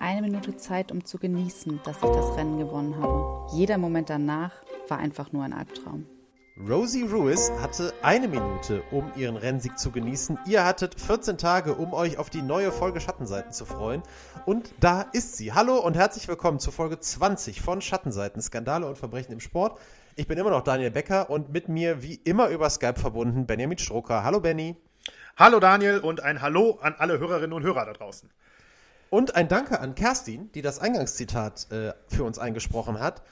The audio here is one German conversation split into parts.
eine Minute Zeit, um zu genießen, dass ich das Rennen gewonnen habe. Jeder Moment danach war einfach nur ein Albtraum. Rosie Ruiz hatte eine Minute, um ihren Rennsieg zu genießen. Ihr hattet 14 Tage, um euch auf die neue Folge Schattenseiten zu freuen. Und da ist sie. Hallo und herzlich willkommen zu Folge 20 von Schattenseiten, Skandale und Verbrechen im Sport. Ich bin immer noch Daniel Becker und mit mir wie immer über Skype verbunden Benjamin Stroker. Hallo Benny. Hallo Daniel und ein Hallo an alle Hörerinnen und Hörer da draußen. Und ein Danke an Kerstin, die das Eingangszitat äh, für uns eingesprochen hat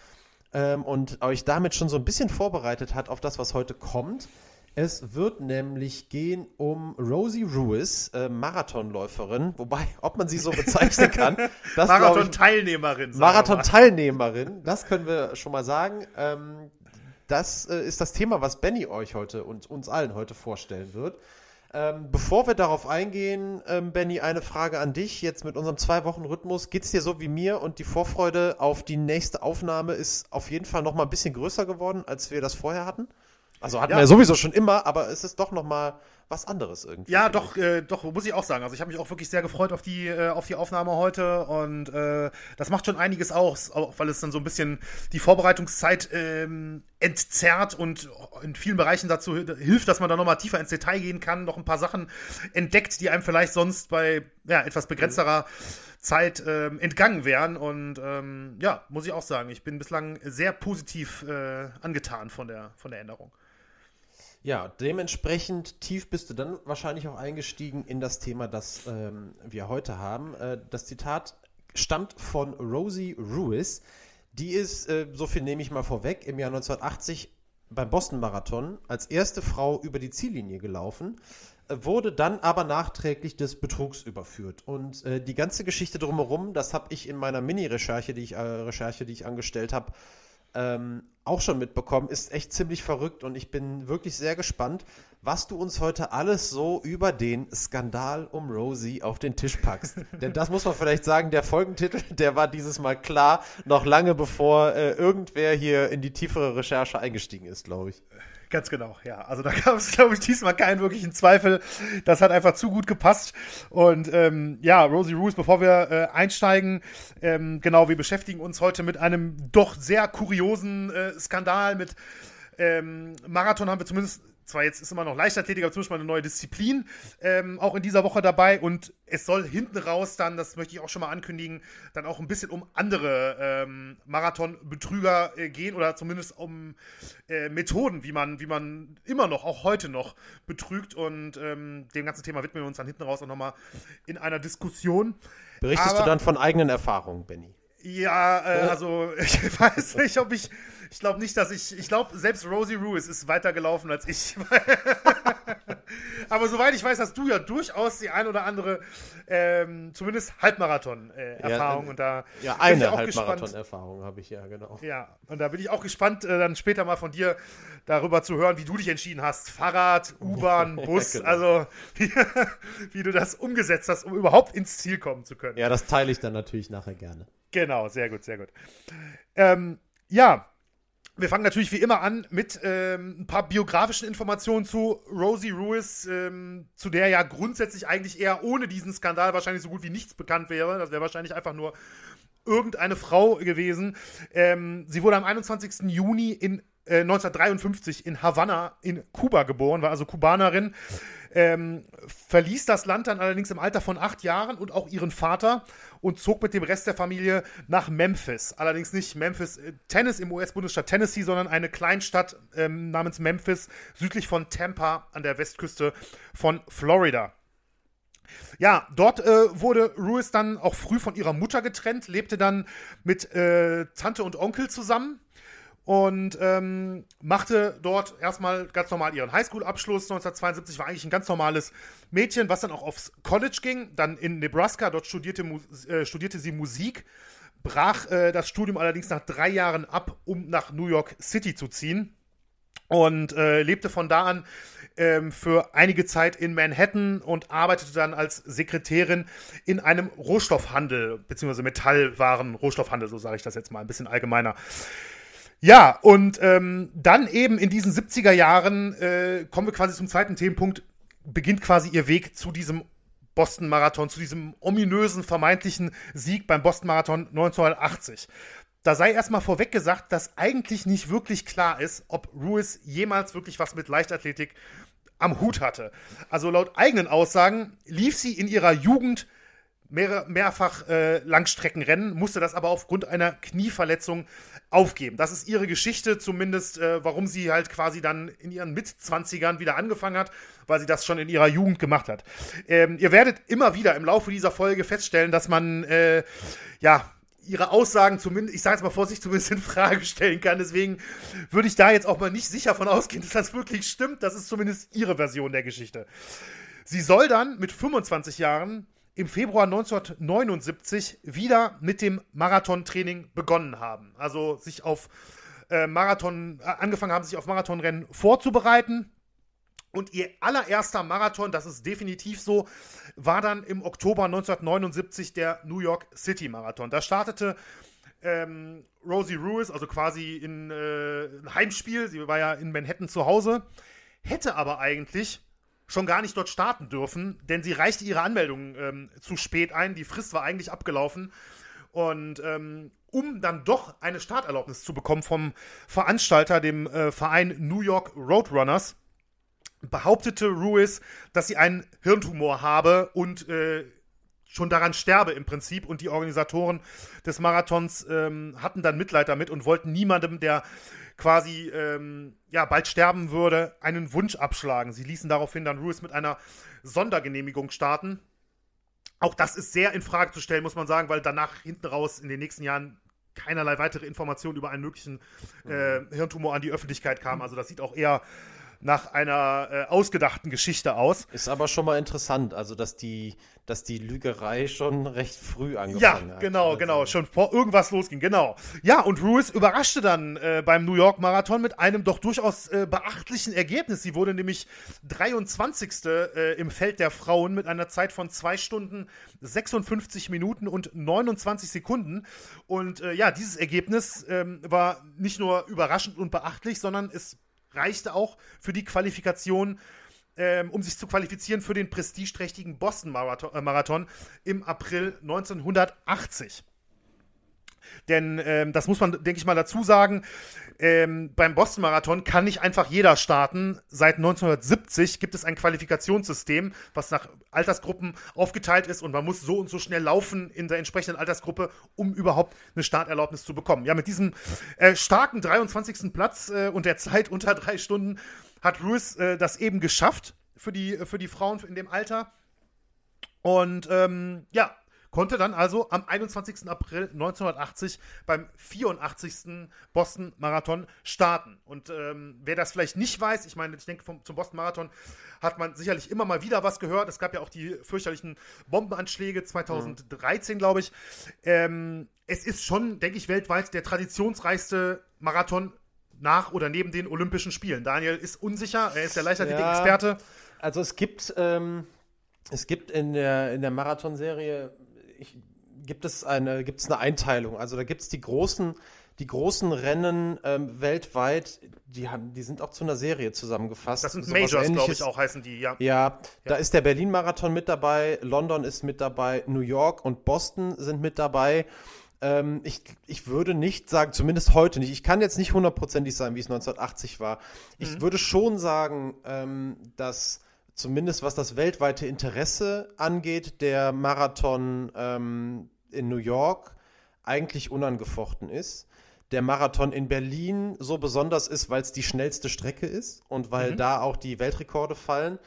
ähm, und euch damit schon so ein bisschen vorbereitet hat auf das, was heute kommt. Es wird nämlich gehen um Rosie Ruiz, äh, Marathonläuferin, wobei, ob man sie so bezeichnen kann. Marathon-Teilnehmerin. Marathon-Teilnehmerin, das können wir schon mal sagen. Ähm, das äh, ist das Thema, was Benny euch heute und uns allen heute vorstellen wird. Ähm, bevor wir darauf eingehen, ähm, Benny, eine Frage an dich. Jetzt mit unserem Zwei-Wochen-Rhythmus. Geht es dir so wie mir und die Vorfreude auf die nächste Aufnahme ist auf jeden Fall noch mal ein bisschen größer geworden, als wir das vorher hatten? Also hatten ja. wir ja sowieso schon immer, aber es ist doch noch mal was anderes irgendwie. Ja, doch, äh, doch, muss ich auch sagen. Also ich habe mich auch wirklich sehr gefreut auf die, äh, auf die Aufnahme heute und äh, das macht schon einiges aus, auch weil es dann so ein bisschen die Vorbereitungszeit ähm, entzerrt und in vielen Bereichen dazu hilft, dass man da nochmal tiefer ins Detail gehen kann, noch ein paar Sachen entdeckt, die einem vielleicht sonst bei ja, etwas begrenzterer Zeit ähm, entgangen wären. Und ähm, ja, muss ich auch sagen, ich bin bislang sehr positiv äh, angetan von der, von der Änderung. Ja, dementsprechend tief bist du dann wahrscheinlich auch eingestiegen in das Thema, das ähm, wir heute haben. Äh, das Zitat stammt von Rosie Ruiz. Die ist, äh, so viel nehme ich mal vorweg, im Jahr 1980 beim Boston Marathon als erste Frau über die Ziellinie gelaufen, äh, wurde dann aber nachträglich des Betrugs überführt. Und äh, die ganze Geschichte drumherum, das habe ich in meiner Mini-Recherche, die ich, äh, Recherche, die ich angestellt habe, ähm, auch schon mitbekommen, ist echt ziemlich verrückt und ich bin wirklich sehr gespannt, was du uns heute alles so über den Skandal um Rosie auf den Tisch packst. Denn das muss man vielleicht sagen, der Folgentitel, der war dieses Mal klar, noch lange bevor äh, irgendwer hier in die tiefere Recherche eingestiegen ist, glaube ich. Ganz genau, ja. Also da gab es, glaube ich, diesmal keinen wirklichen Zweifel. Das hat einfach zu gut gepasst. Und ähm, ja, Rosie Ruiz, bevor wir äh, einsteigen, ähm, genau, wir beschäftigen uns heute mit einem doch sehr kuriosen äh, Skandal. Mit ähm, Marathon haben wir zumindest zwar jetzt ist immer noch Leichtathletik, aber zumindest mal eine neue Disziplin ähm, auch in dieser Woche dabei. Und es soll hinten raus dann, das möchte ich auch schon mal ankündigen, dann auch ein bisschen um andere ähm, Marathon-Betrüger äh, gehen oder zumindest um äh, Methoden, wie man, wie man immer noch, auch heute noch betrügt. Und ähm, dem ganzen Thema widmen wir uns dann hinten raus auch nochmal in einer Diskussion. Berichtest aber, du dann von eigenen Erfahrungen, Benny? Ja, äh, also ich weiß nicht, ob ich ich glaube nicht, dass ich. Ich glaube, selbst Rosie Ruiz ist weiter gelaufen als ich. Aber soweit ich weiß, hast du ja durchaus die ein oder andere, ähm, zumindest Halbmarathon-Erfahrung. Ja, und da ja eine Halbmarathon-Erfahrung habe ich ja, genau. Ja, und da bin ich auch gespannt, äh, dann später mal von dir darüber zu hören, wie du dich entschieden hast. Fahrrad, U-Bahn, Bus, ja, genau. also wie, wie du das umgesetzt hast, um überhaupt ins Ziel kommen zu können. Ja, das teile ich dann natürlich nachher gerne. Genau, sehr gut, sehr gut. Ähm, ja, wir fangen natürlich wie immer an mit ähm, ein paar biografischen Informationen zu Rosie Ruiz, ähm, zu der ja grundsätzlich eigentlich eher ohne diesen Skandal wahrscheinlich so gut wie nichts bekannt wäre. Das wäre wahrscheinlich einfach nur irgendeine Frau gewesen. Ähm, sie wurde am 21. Juni in, äh, 1953 in Havanna in Kuba geboren, war also Kubanerin. Ähm, verließ das Land dann allerdings im Alter von acht Jahren und auch ihren Vater und zog mit dem Rest der Familie nach Memphis. Allerdings nicht Memphis, äh, Tennessee im US-Bundesstaat Tennessee, sondern eine Kleinstadt ähm, namens Memphis südlich von Tampa an der Westküste von Florida. Ja, dort äh, wurde Ruiz dann auch früh von ihrer Mutter getrennt, lebte dann mit äh, Tante und Onkel zusammen und ähm, machte dort erstmal ganz normal ihren Highschool-Abschluss. 1972 war eigentlich ein ganz normales Mädchen, was dann auch aufs College ging, dann in Nebraska. Dort studierte, äh, studierte sie Musik, brach äh, das Studium allerdings nach drei Jahren ab, um nach New York City zu ziehen und äh, lebte von da an ähm, für einige Zeit in Manhattan und arbeitete dann als Sekretärin in einem Rohstoffhandel, beziehungsweise Metallwaren-Rohstoffhandel, so sage ich das jetzt mal ein bisschen allgemeiner. Ja, und ähm, dann eben in diesen 70er Jahren äh, kommen wir quasi zum zweiten Themenpunkt, beginnt quasi ihr Weg zu diesem Boston-Marathon, zu diesem ominösen vermeintlichen Sieg beim Boston-Marathon 1980. Da sei erstmal vorweg gesagt, dass eigentlich nicht wirklich klar ist, ob Ruiz jemals wirklich was mit Leichtathletik am Hut hatte. Also laut eigenen Aussagen lief sie in ihrer Jugend mehr, mehrfach äh, Langstreckenrennen, musste das aber aufgrund einer Knieverletzung aufgeben. Das ist ihre Geschichte, zumindest äh, warum sie halt quasi dann in ihren Mitzwanzigern wieder angefangen hat, weil sie das schon in ihrer Jugend gemacht hat. Ähm, ihr werdet immer wieder im Laufe dieser Folge feststellen, dass man äh, ja ihre Aussagen zumindest, ich sage jetzt mal vorsichtig, zumindest in Frage stellen kann. Deswegen würde ich da jetzt auch mal nicht sicher von ausgehen, dass das wirklich stimmt. Das ist zumindest ihre Version der Geschichte. Sie soll dann mit 25 Jahren im Februar 1979 wieder mit dem Marathontraining begonnen haben. Also sich auf äh, Marathon, äh, angefangen haben, sich auf Marathonrennen vorzubereiten. Und ihr allererster Marathon, das ist definitiv so, war dann im Oktober 1979 der New York City Marathon. Da startete ähm, Rosie Ruiz, also quasi in äh, Heimspiel, sie war ja in Manhattan zu Hause, hätte aber eigentlich schon gar nicht dort starten dürfen, denn sie reichte ihre Anmeldung ähm, zu spät ein. Die Frist war eigentlich abgelaufen. Und ähm, um dann doch eine Starterlaubnis zu bekommen vom Veranstalter, dem äh, Verein New York Roadrunners, behauptete Ruiz, dass sie einen Hirntumor habe und äh, schon daran sterbe im Prinzip. Und die Organisatoren des Marathons ähm, hatten dann Mitleid damit und wollten niemandem, der quasi ähm, ja, bald sterben würde, einen Wunsch abschlagen. Sie ließen daraufhin dann Ruiz mit einer Sondergenehmigung starten. Auch das ist sehr in Frage zu stellen, muss man sagen, weil danach hinten raus in den nächsten Jahren keinerlei weitere Informationen über einen möglichen äh, Hirntumor an die Öffentlichkeit kam. Also das sieht auch eher nach einer äh, ausgedachten Geschichte aus. Ist aber schon mal interessant, also dass die, dass die Lügerei schon recht früh angefangen ja, hat. Ja, genau, also. genau, schon vor irgendwas losging, genau. Ja, und Ruiz überraschte dann äh, beim New York Marathon mit einem doch durchaus äh, beachtlichen Ergebnis. Sie wurde nämlich 23. Äh, im Feld der Frauen mit einer Zeit von 2 Stunden 56 Minuten und 29 Sekunden. Und äh, ja, dieses Ergebnis ähm, war nicht nur überraschend und beachtlich, sondern es reichte auch für die Qualifikation, ähm, um sich zu qualifizieren für den prestigeträchtigen Boston-Marathon äh, im April 1980. Denn ähm, das muss man, denke ich mal, dazu sagen. Ähm, beim Boston-Marathon kann nicht einfach jeder starten. Seit 1970 gibt es ein Qualifikationssystem, was nach Altersgruppen aufgeteilt ist und man muss so und so schnell laufen in der entsprechenden Altersgruppe, um überhaupt eine Starterlaubnis zu bekommen. Ja, mit diesem äh, starken 23. Platz äh, und der Zeit unter drei Stunden hat Ruiz äh, das eben geschafft für die, für die Frauen in dem Alter. Und ähm, ja, konnte dann also am 21. April 1980 beim 84. Boston Marathon starten. Und ähm, wer das vielleicht nicht weiß, ich meine, ich denke, vom, zum Boston Marathon hat man sicherlich immer mal wieder was gehört. Es gab ja auch die fürchterlichen Bombenanschläge 2013, mhm. glaube ich. Ähm, es ist schon, denke ich, weltweit der traditionsreichste Marathon nach oder neben den Olympischen Spielen. Daniel ist unsicher, er ist der Leichtathletik-Experte. Ja, also es gibt, ähm, es gibt in der, in der Marathonserie ich, gibt es eine, gibt es eine Einteilung. Also da gibt es die großen, die großen Rennen ähm, weltweit, die haben, die sind auch zu einer Serie zusammengefasst. Das sind Majors, glaube ich, auch heißen die, ja. ja. Ja, da ist der Berlin-Marathon mit dabei, London ist mit dabei, New York und Boston sind mit dabei. Ähm, ich, ich würde nicht sagen, zumindest heute nicht, ich kann jetzt nicht hundertprozentig sagen, wie es 1980 war. Ich mhm. würde schon sagen, ähm, dass zumindest was das weltweite Interesse angeht, der Marathon ähm, in New York eigentlich unangefochten ist. Der Marathon in Berlin so besonders ist, weil es die schnellste Strecke ist und weil mhm. da auch die Weltrekorde fallen.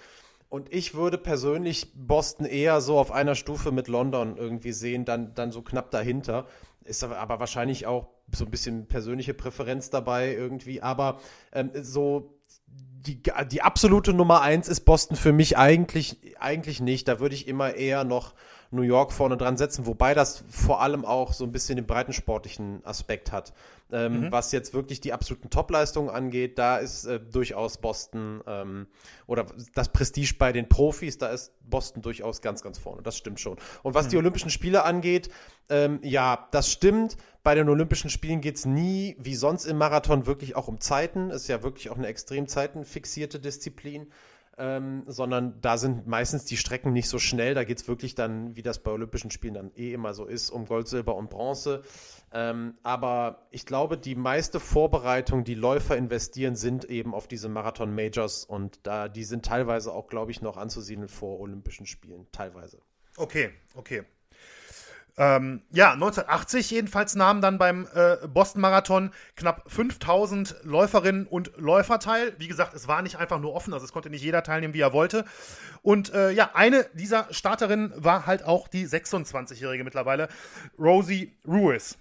Und ich würde persönlich Boston eher so auf einer Stufe mit London irgendwie sehen, dann, dann so knapp dahinter. Ist aber wahrscheinlich auch so ein bisschen persönliche Präferenz dabei irgendwie. Aber ähm, so die, die absolute Nummer eins ist Boston für mich eigentlich, eigentlich nicht. Da würde ich immer eher noch New York vorne dran setzen, wobei das vor allem auch so ein bisschen den breitensportlichen Aspekt hat. Ähm, mhm. Was jetzt wirklich die absoluten Topleistungen angeht, da ist äh, durchaus Boston ähm, oder das Prestige bei den Profis, da ist Boston durchaus ganz, ganz vorne. Das stimmt schon. Und was mhm. die Olympischen Spiele angeht, ähm, ja, das stimmt. Bei den Olympischen Spielen geht es nie, wie sonst im Marathon, wirklich auch um Zeiten. Ist ja wirklich auch eine extrem zeitenfixierte Disziplin. Ähm, sondern da sind meistens die Strecken nicht so schnell. Da geht es wirklich dann, wie das bei Olympischen Spielen dann eh immer so ist, um Gold, Silber und Bronze. Ähm, aber ich glaube, die meiste Vorbereitung, die Läufer investieren, sind eben auf diese Marathon-Majors und da, die sind teilweise auch, glaube ich, noch anzusiedeln vor Olympischen Spielen. Teilweise. Okay, okay. Ähm, ja, 1980 jedenfalls nahmen dann beim äh, Boston Marathon knapp 5000 Läuferinnen und Läufer teil. Wie gesagt, es war nicht einfach nur offen, also es konnte nicht jeder teilnehmen, wie er wollte. Und äh, ja, eine dieser Starterinnen war halt auch die 26-jährige mittlerweile, Rosie Ruiz.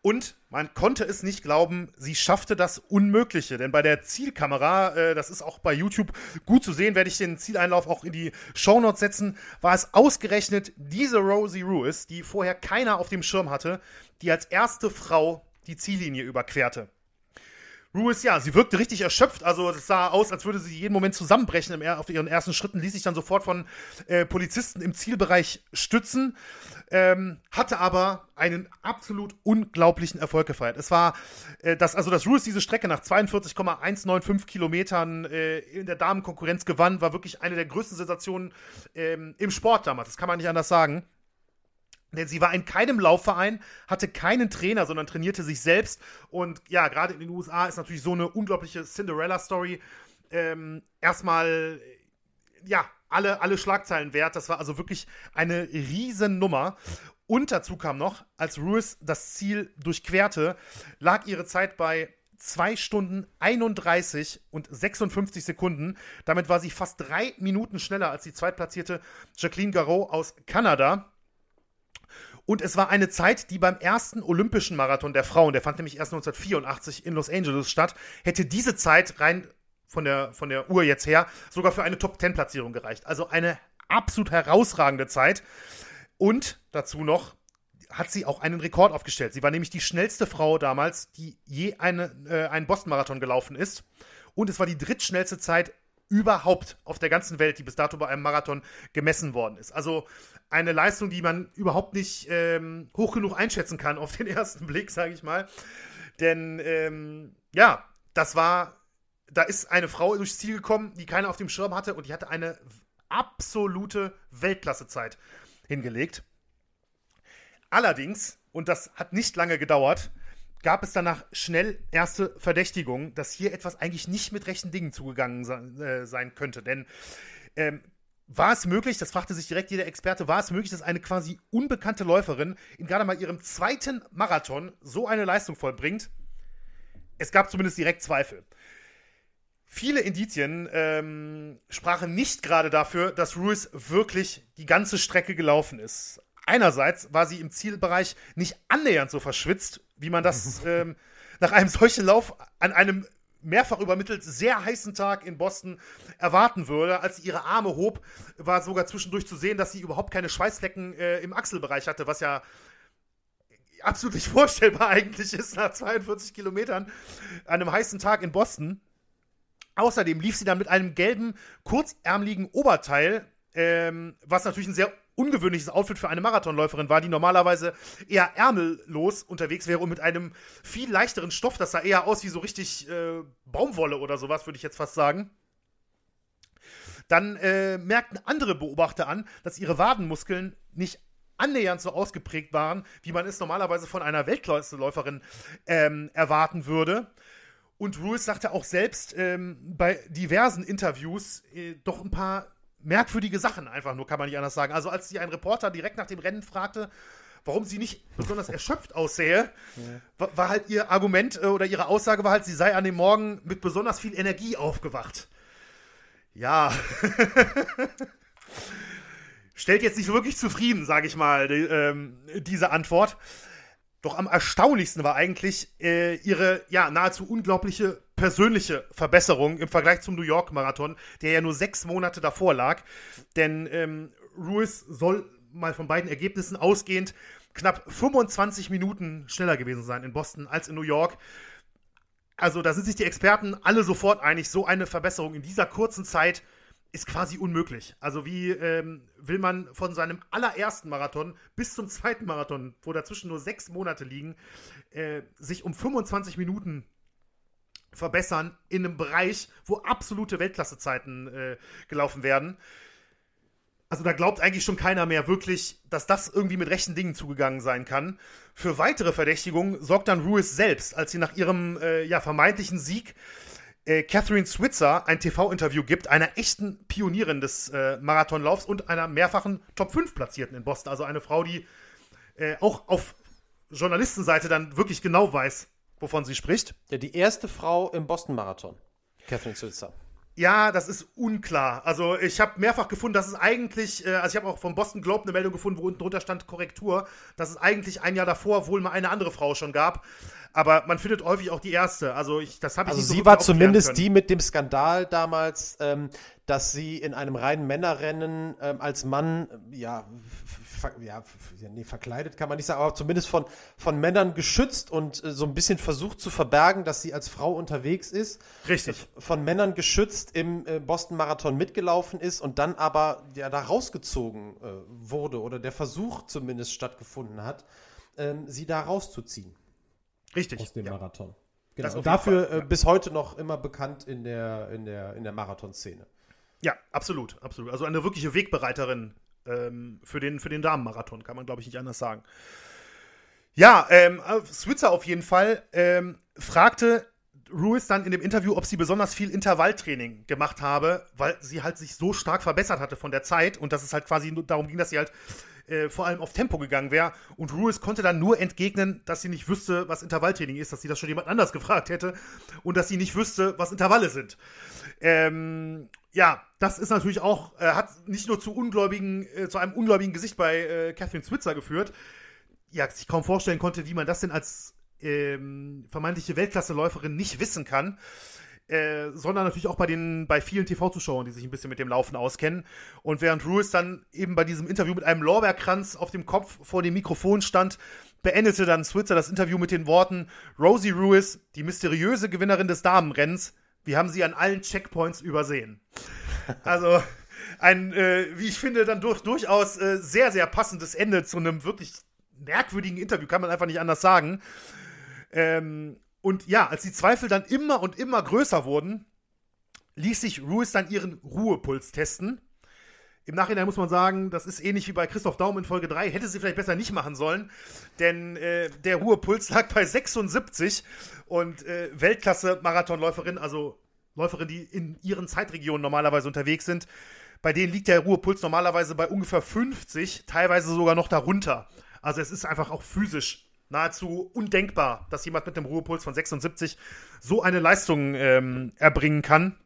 Und man konnte es nicht glauben, sie schaffte das Unmögliche. Denn bei der Zielkamera, äh, das ist auch bei YouTube gut zu sehen, werde ich den Zieleinlauf auch in die Shownotes setzen, war es ausgerechnet diese Rosie Ruiz, die vorher keiner auf dem Schirm hatte, die als erste Frau die Ziellinie überquerte. Ruiz, ja, sie wirkte richtig erschöpft. Also es sah aus, als würde sie jeden Moment zusammenbrechen auf ihren ersten Schritten, ließ sich dann sofort von äh, Polizisten im Zielbereich stützen, ähm, hatte aber einen absolut unglaublichen Erfolg gefeiert. Es war, äh, das, also dass Ruiz diese Strecke nach 42,195 Kilometern äh, in der Damenkonkurrenz gewann, war wirklich eine der größten Sensationen ähm, im Sport damals. Das kann man nicht anders sagen. Denn sie war in keinem Laufverein, hatte keinen Trainer, sondern trainierte sich selbst. Und ja, gerade in den USA ist natürlich so eine unglaubliche Cinderella-Story ähm, erstmal, ja, alle, alle Schlagzeilen wert. Das war also wirklich eine Riesennummer. Und dazu kam noch, als Ruiz das Ziel durchquerte, lag ihre Zeit bei 2 Stunden 31 und 56 Sekunden. Damit war sie fast drei Minuten schneller als die zweitplatzierte Jacqueline Garraud aus Kanada. Und es war eine Zeit, die beim ersten Olympischen Marathon der Frauen, der fand nämlich erst 1984 in Los Angeles statt, hätte diese Zeit rein von der, von der Uhr jetzt her sogar für eine Top-10-Platzierung gereicht. Also eine absolut herausragende Zeit. Und dazu noch hat sie auch einen Rekord aufgestellt. Sie war nämlich die schnellste Frau damals, die je eine, äh, einen Boston-Marathon gelaufen ist. Und es war die drittschnellste Zeit überhaupt auf der ganzen Welt, die bis dato bei einem Marathon gemessen worden ist. Also eine Leistung, die man überhaupt nicht ähm, hoch genug einschätzen kann auf den ersten Blick, sage ich mal. Denn ähm, ja, das war, da ist eine Frau durchs Ziel gekommen, die keiner auf dem Schirm hatte und die hatte eine absolute Weltklassezeit hingelegt. Allerdings, und das hat nicht lange gedauert, gab es danach schnell erste Verdächtigungen, dass hier etwas eigentlich nicht mit rechten Dingen zugegangen sein, äh, sein könnte. Denn ähm, war es möglich, das fragte sich direkt jeder Experte, war es möglich, dass eine quasi unbekannte Läuferin in gerade mal ihrem zweiten Marathon so eine Leistung vollbringt? Es gab zumindest direkt Zweifel. Viele Indizien ähm, sprachen nicht gerade dafür, dass Ruiz wirklich die ganze Strecke gelaufen ist. Einerseits war sie im Zielbereich nicht annähernd so verschwitzt, wie man das ähm, nach einem solchen Lauf an einem mehrfach übermittelt sehr heißen Tag in Boston erwarten würde. Als sie ihre Arme hob, war sogar zwischendurch zu sehen, dass sie überhaupt keine Schweißflecken äh, im Achselbereich hatte, was ja absolut nicht vorstellbar eigentlich ist nach 42 Kilometern an einem heißen Tag in Boston. Außerdem lief sie dann mit einem gelben, kurzärmeligen Oberteil, ähm, was natürlich ein sehr ungewöhnliches Outfit für eine Marathonläuferin war, die normalerweise eher ärmellos unterwegs wäre und mit einem viel leichteren Stoff. Das sah eher aus wie so richtig äh, Baumwolle oder sowas, würde ich jetzt fast sagen. Dann äh, merkten andere Beobachter an, dass ihre Wadenmuskeln nicht annähernd so ausgeprägt waren, wie man es normalerweise von einer Weltklasse-Läuferin ähm, erwarten würde. Und Ruiz sagte auch selbst ähm, bei diversen Interviews äh, doch ein paar merkwürdige Sachen, einfach nur, kann man nicht anders sagen. Also, als sie ein Reporter direkt nach dem Rennen fragte, warum sie nicht besonders erschöpft aussähe, ja. war, halt ihr Argument äh, oder ihre Aussage war halt, sie sei an dem Morgen mit besonders viel Energie aufgewacht. Ja. Stellt jetzt nicht wirklich zufrieden, sage ich mal, die, ähm, diese Antwort. Doch am erstaunlichsten war eigentlich äh, ihre ja nahezu unglaubliche persönliche Verbesserung im Vergleich zum New York Marathon, der ja nur sechs Monate davor lag. Denn ähm, Ruiz soll mal von beiden Ergebnissen ausgehend knapp 25 Minuten schneller gewesen sein in Boston als in New York. Also da sind sich die Experten alle sofort einig, so eine Verbesserung in dieser kurzen Zeit ist quasi unmöglich. Also wie ähm, will man von seinem allerersten Marathon bis zum zweiten Marathon, wo dazwischen nur sechs Monate liegen, äh, sich um 25 Minuten verbessern in einem Bereich, wo absolute Weltklassezeiten äh, gelaufen werden. Also da glaubt eigentlich schon keiner mehr wirklich, dass das irgendwie mit rechten Dingen zugegangen sein kann. Für weitere Verdächtigungen sorgt dann Ruiz selbst, als sie nach ihrem äh, ja, vermeintlichen Sieg äh, Catherine Switzer ein TV-Interview gibt, einer echten Pionierin des äh, Marathonlaufs und einer mehrfachen Top 5 Platzierten in Boston. Also eine Frau, die äh, auch auf Journalistenseite dann wirklich genau weiß, wovon sie spricht. Ja, die erste Frau im Boston-Marathon, Catherine Switzer. Ja, das ist unklar. Also ich habe mehrfach gefunden, dass es eigentlich, äh, also ich habe auch vom Boston Globe eine Meldung gefunden, wo unten drunter stand Korrektur, dass es eigentlich ein Jahr davor wohl mal eine andere Frau schon gab. Aber man findet häufig auch die erste. Also ich, das habe ich Also nicht so sie war zumindest die mit dem Skandal damals, ähm, dass sie in einem reinen Männerrennen ähm, als Mann, äh, ja, ver ja, nee, verkleidet kann man nicht sagen, aber zumindest von, von Männern geschützt und äh, so ein bisschen versucht zu verbergen, dass sie als Frau unterwegs ist. Richtig. Von Männern geschützt im äh, Boston-Marathon mitgelaufen ist und dann aber ja, da rausgezogen äh, wurde oder der Versuch zumindest stattgefunden hat, ähm, sie da rauszuziehen Richtig. aus dem ja. Marathon. Genau. Und dafür Fall, ja. äh, bis heute noch immer bekannt in der, in der, in der Marathonszene. Ja, absolut, absolut. Also eine wirkliche Wegbereiterin ähm, für, den, für den Damenmarathon, kann man, glaube ich, nicht anders sagen. Ja, ähm, äh, Switzer auf jeden Fall ähm, fragte Ruiz dann in dem Interview, ob sie besonders viel Intervalltraining gemacht habe, weil sie halt sich so stark verbessert hatte von der Zeit und dass es halt quasi nur darum ging, dass sie halt äh, vor allem auf Tempo gegangen wäre. Und Ruiz konnte dann nur entgegnen, dass sie nicht wüsste, was Intervalltraining ist, dass sie das schon jemand anders gefragt hätte und dass sie nicht wüsste, was Intervalle sind. Ähm, ja, das ist natürlich auch, äh, hat nicht nur zu ungläubigen, äh, zu einem ungläubigen Gesicht bei äh, Catherine Switzer geführt, ja, sich kaum vorstellen konnte, wie man das denn als ähm, vermeintliche Weltklasseläuferin nicht wissen kann. Äh, sondern natürlich auch bei den bei vielen TV-Zuschauern, die sich ein bisschen mit dem Laufen auskennen. Und während Ruiz dann eben bei diesem Interview mit einem Lorbeerkranz auf dem Kopf vor dem Mikrofon stand, beendete dann Switzer das Interview mit den Worten: Rosie Ruiz, die mysteriöse Gewinnerin des Damenrennens, wir haben sie an allen Checkpoints übersehen. Also ein, äh, wie ich finde, dann durch, durchaus äh, sehr, sehr passendes Ende zu einem wirklich merkwürdigen Interview, kann man einfach nicht anders sagen. Ähm, und ja, als die Zweifel dann immer und immer größer wurden, ließ sich Ruiz dann ihren Ruhepuls testen. Im Nachhinein muss man sagen, das ist ähnlich wie bei Christoph Daum in Folge 3. Hätte sie vielleicht besser nicht machen sollen, denn äh, der Ruhepuls lag bei 76 und äh, Weltklasse-Marathonläuferin, also Läuferin, die in ihren Zeitregionen normalerweise unterwegs sind, bei denen liegt der Ruhepuls normalerweise bei ungefähr 50, teilweise sogar noch darunter. Also es ist einfach auch physisch nahezu undenkbar, dass jemand mit einem Ruhepuls von 76 so eine Leistung ähm, erbringen kann.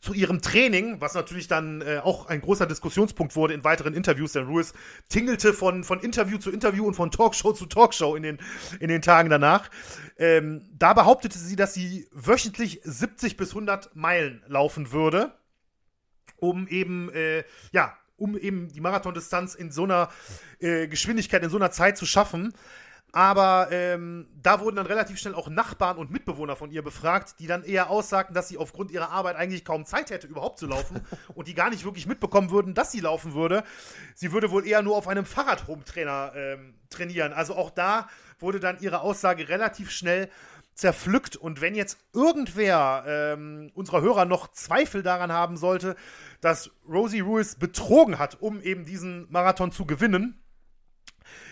Zu ihrem Training, was natürlich dann äh, auch ein großer Diskussionspunkt wurde in weiteren Interviews, denn Ruiz tingelte von, von Interview zu Interview und von Talkshow zu Talkshow in den, in den Tagen danach. Ähm, da behauptete sie, dass sie wöchentlich 70 bis 100 Meilen laufen würde, um eben, äh, ja, um eben die Marathondistanz in so einer äh, Geschwindigkeit, in so einer Zeit zu schaffen. Aber ähm, da wurden dann relativ schnell auch Nachbarn und Mitbewohner von ihr befragt, die dann eher aussagten, dass sie aufgrund ihrer Arbeit eigentlich kaum Zeit hätte, überhaupt zu laufen und die gar nicht wirklich mitbekommen würden, dass sie laufen würde. Sie würde wohl eher nur auf einem Fahrradhome-Trainer ähm, trainieren. Also auch da wurde dann ihre Aussage relativ schnell zerpflückt. Und wenn jetzt irgendwer ähm, unserer Hörer noch Zweifel daran haben sollte, dass Rosie Ruiz betrogen hat, um eben diesen Marathon zu gewinnen,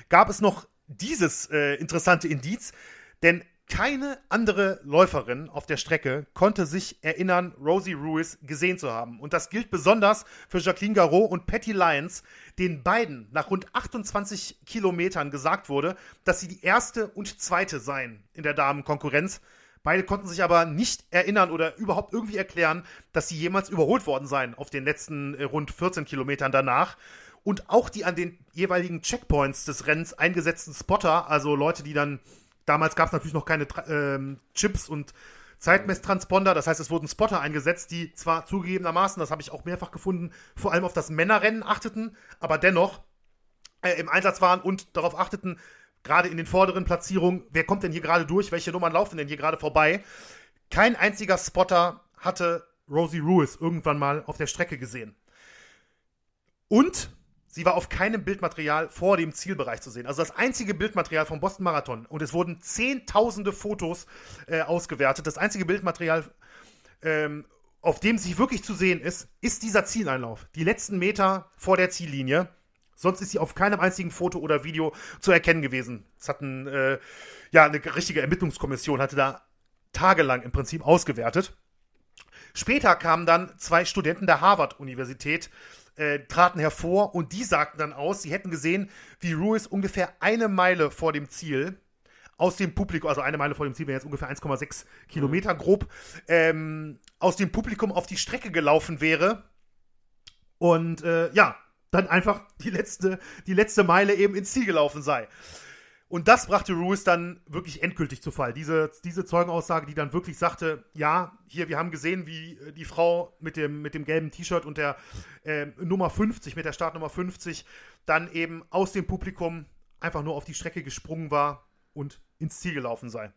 gab es noch dieses äh, interessante Indiz, denn keine andere Läuferin auf der Strecke konnte sich erinnern, Rosie Ruiz gesehen zu haben. Und das gilt besonders für Jacqueline Garraud und Patty Lyons, den beiden nach rund 28 Kilometern gesagt wurde, dass sie die erste und zweite seien in der Damenkonkurrenz. Beide konnten sich aber nicht erinnern oder überhaupt irgendwie erklären, dass sie jemals überholt worden seien auf den letzten äh, rund 14 Kilometern danach. Und auch die an den jeweiligen Checkpoints des Rennens eingesetzten Spotter, also Leute, die dann, damals gab es natürlich noch keine ähm, Chips und Zeitmesstransponder, das heißt, es wurden Spotter eingesetzt, die zwar zugegebenermaßen, das habe ich auch mehrfach gefunden, vor allem auf das Männerrennen achteten, aber dennoch äh, im Einsatz waren und darauf achteten, gerade in den vorderen Platzierungen, wer kommt denn hier gerade durch, welche Nummern laufen denn hier gerade vorbei. Kein einziger Spotter hatte Rosie Ruiz irgendwann mal auf der Strecke gesehen. Und Sie war auf keinem Bildmaterial vor dem Zielbereich zu sehen. Also das einzige Bildmaterial vom Boston Marathon. Und es wurden zehntausende Fotos äh, ausgewertet. Das einzige Bildmaterial, ähm, auf dem sie wirklich zu sehen ist, ist dieser Zieleinlauf. Die letzten Meter vor der Ziellinie. Sonst ist sie auf keinem einzigen Foto oder Video zu erkennen gewesen. Es hat ein, äh, ja, eine richtige Ermittlungskommission hatte da tagelang im Prinzip ausgewertet. Später kamen dann zwei Studenten der Harvard-Universität äh, traten hervor und die sagten dann aus, sie hätten gesehen, wie Ruiz ungefähr eine Meile vor dem Ziel aus dem Publikum, also eine Meile vor dem Ziel wäre jetzt ungefähr 1,6 Kilometer grob, ähm, aus dem Publikum auf die Strecke gelaufen wäre und äh, ja, dann einfach die letzte, die letzte Meile eben ins Ziel gelaufen sei. Und das brachte Ruiz dann wirklich endgültig zu Fall. Diese, diese Zeugenaussage, die dann wirklich sagte, ja, hier, wir haben gesehen, wie äh, die Frau mit dem, mit dem gelben T-Shirt und der äh, Nummer 50, mit der Startnummer 50, dann eben aus dem Publikum einfach nur auf die Strecke gesprungen war und ins Ziel gelaufen sei.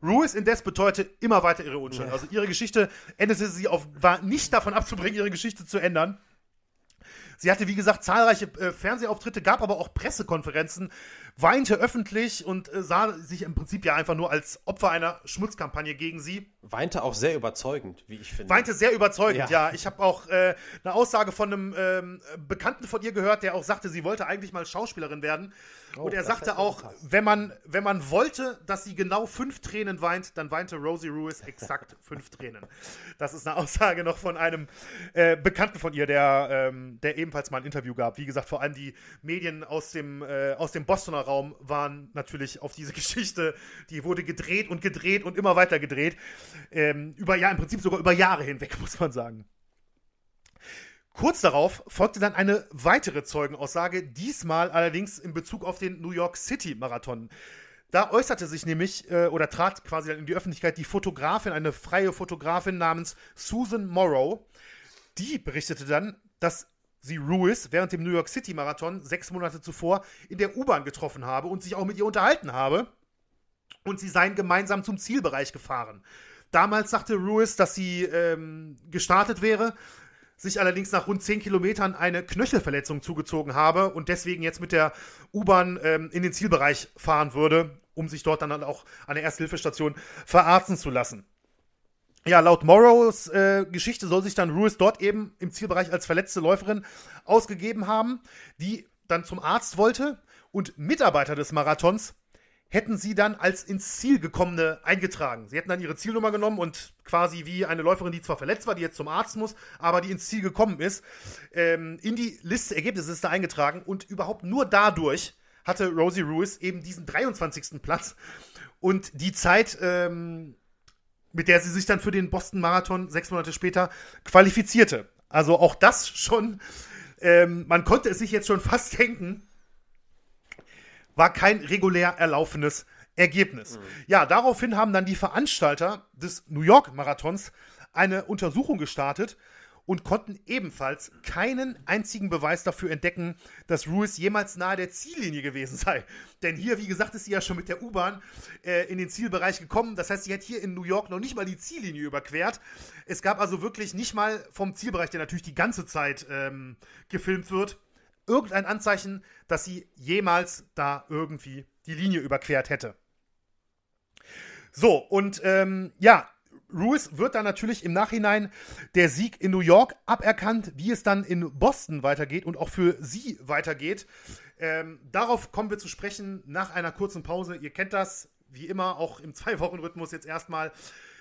Ruiz indes beteuerte immer weiter ihre Unschuld. Also ihre Geschichte endete sie auf, war nicht davon abzubringen, ihre Geschichte zu ändern. Sie hatte, wie gesagt, zahlreiche äh, Fernsehauftritte, gab aber auch Pressekonferenzen, weinte öffentlich und äh, sah sich im Prinzip ja einfach nur als Opfer einer Schmutzkampagne gegen sie. Weinte auch sehr überzeugend, wie ich finde. Weinte sehr überzeugend, ja. ja. Ich habe auch äh, eine Aussage von einem ähm, Bekannten von ihr gehört, der auch sagte, sie wollte eigentlich mal Schauspielerin werden. Oh, und er sagte auch, wenn man, wenn man wollte, dass sie genau fünf Tränen weint, dann weinte Rosie Ruiz exakt fünf Tränen. Das ist eine Aussage noch von einem äh, Bekannten von ihr, der, ähm, der ebenfalls mal ein Interview gab. Wie gesagt, vor allem die Medien aus dem, äh, aus dem Bostoner Raum waren natürlich auf diese Geschichte, die wurde gedreht und gedreht und immer weiter gedreht. Ähm, über ja, im Prinzip sogar über Jahre hinweg, muss man sagen. Kurz darauf folgte dann eine weitere Zeugenaussage, diesmal allerdings in Bezug auf den New York City Marathon. Da äußerte sich nämlich äh, oder trat quasi in die Öffentlichkeit die Fotografin, eine freie Fotografin namens Susan Morrow. Die berichtete dann, dass sie Ruiz während dem New York City Marathon sechs Monate zuvor in der U-Bahn getroffen habe und sich auch mit ihr unterhalten habe. Und sie seien gemeinsam zum Zielbereich gefahren. Damals sagte Ruiz, dass sie ähm, gestartet wäre sich allerdings nach rund 10 Kilometern eine Knöchelverletzung zugezogen habe und deswegen jetzt mit der U-Bahn ähm, in den Zielbereich fahren würde, um sich dort dann auch an der Ersthilfestation verarzten zu lassen. Ja, laut Morrows äh, Geschichte soll sich dann Ruiz dort eben im Zielbereich als verletzte Läuferin ausgegeben haben, die dann zum Arzt wollte und Mitarbeiter des Marathons hätten sie dann als ins Ziel gekommene eingetragen. Sie hätten dann ihre Zielnummer genommen und quasi wie eine Läuferin, die zwar verletzt war, die jetzt zum Arzt muss, aber die ins Ziel gekommen ist, ähm, in die Liste Ergebnisse ist da eingetragen und überhaupt nur dadurch hatte Rosie Ruiz eben diesen 23. Platz und die Zeit, ähm, mit der sie sich dann für den Boston Marathon sechs Monate später qualifizierte. Also auch das schon, ähm, man konnte es sich jetzt schon fast denken, war kein regulär erlaufenes Ergebnis. Mhm. Ja, daraufhin haben dann die Veranstalter des New York Marathons eine Untersuchung gestartet und konnten ebenfalls keinen einzigen Beweis dafür entdecken, dass Ruiz jemals nahe der Ziellinie gewesen sei. Denn hier, wie gesagt, ist sie ja schon mit der U-Bahn äh, in den Zielbereich gekommen. Das heißt, sie hat hier in New York noch nicht mal die Ziellinie überquert. Es gab also wirklich nicht mal vom Zielbereich, der natürlich die ganze Zeit ähm, gefilmt wird, irgendein Anzeichen, dass sie jemals da irgendwie die Linie überquert hätte. So, und ähm, ja, Ruiz wird dann natürlich im Nachhinein der Sieg in New York aberkannt, wie es dann in Boston weitergeht und auch für sie weitergeht. Ähm, darauf kommen wir zu sprechen nach einer kurzen Pause. Ihr kennt das, wie immer, auch im Zwei-Wochen-Rhythmus jetzt erstmal.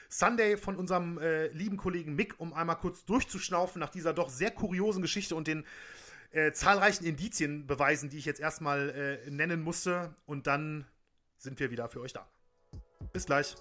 Sunday von unserem äh, lieben Kollegen Mick, um einmal kurz durchzuschnaufen nach dieser doch sehr kuriosen Geschichte und den äh, zahlreichen Indizien beweisen, die ich jetzt erstmal äh, nennen musste. Und dann sind wir wieder für euch da. Bis gleich.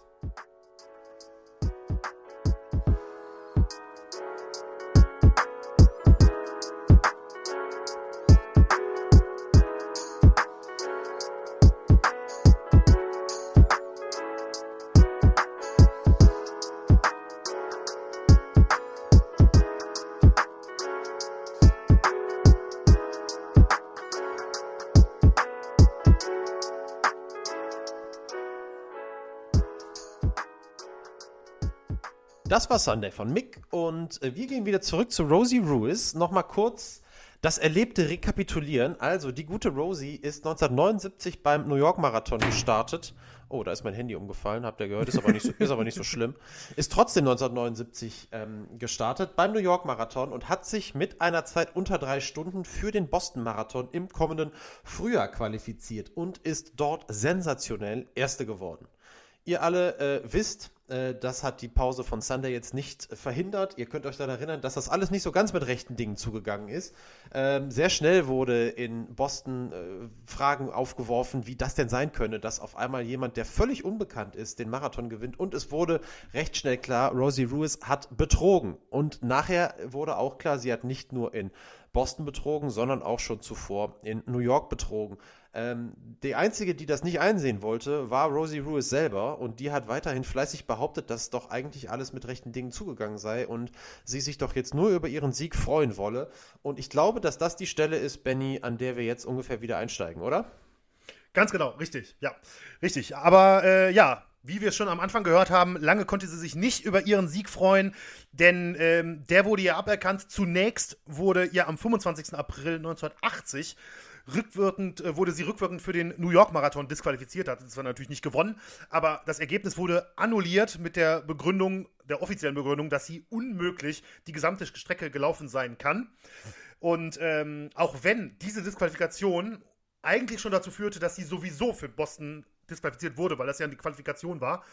Das war Sunday von Mick und äh, wir gehen wieder zurück zu Rosie Ruiz. Nochmal kurz Das Erlebte rekapitulieren. Also, die gute Rosie ist 1979 beim New York Marathon gestartet. Oh, da ist mein Handy umgefallen, habt ihr gehört, ist aber nicht so, ist aber nicht so schlimm. Ist trotzdem 1979 ähm, gestartet beim New York Marathon und hat sich mit einer Zeit unter drei Stunden für den Boston Marathon im kommenden Frühjahr qualifiziert und ist dort sensationell Erste geworden. Ihr alle äh, wisst, das hat die Pause von Sunday jetzt nicht verhindert. Ihr könnt euch daran erinnern, dass das alles nicht so ganz mit rechten Dingen zugegangen ist. Ähm, sehr schnell wurde in Boston äh, Fragen aufgeworfen, wie das denn sein könne, dass auf einmal jemand, der völlig unbekannt ist, den Marathon gewinnt. Und es wurde recht schnell klar, Rosie Lewis hat betrogen. Und nachher wurde auch klar, sie hat nicht nur in Boston betrogen, sondern auch schon zuvor in New York betrogen. Ähm, die einzige, die das nicht einsehen wollte, war Rosie Lewis selber und die hat weiterhin fleißig behauptet, dass doch eigentlich alles mit rechten Dingen zugegangen sei und sie sich doch jetzt nur über ihren Sieg freuen wolle. Und ich glaube, dass das die Stelle ist, Benny, an der wir jetzt ungefähr wieder einsteigen, oder? Ganz genau, richtig, ja, richtig. Aber äh, ja, wie wir es schon am Anfang gehört haben, lange konnte sie sich nicht über ihren Sieg freuen, denn ähm, der wurde ihr aberkannt. Zunächst wurde ihr am 25. April 1980 rückwirkend, äh, wurde sie rückwirkend für den New York Marathon disqualifiziert, hat zwar natürlich nicht gewonnen, aber das Ergebnis wurde annulliert mit der Begründung, der offiziellen Begründung, dass sie unmöglich die gesamte Strecke gelaufen sein kann. Und ähm, auch wenn diese Disqualifikation eigentlich schon dazu führte, dass sie sowieso für Boston disqualifiziert wurde, weil das ja die Qualifikation war,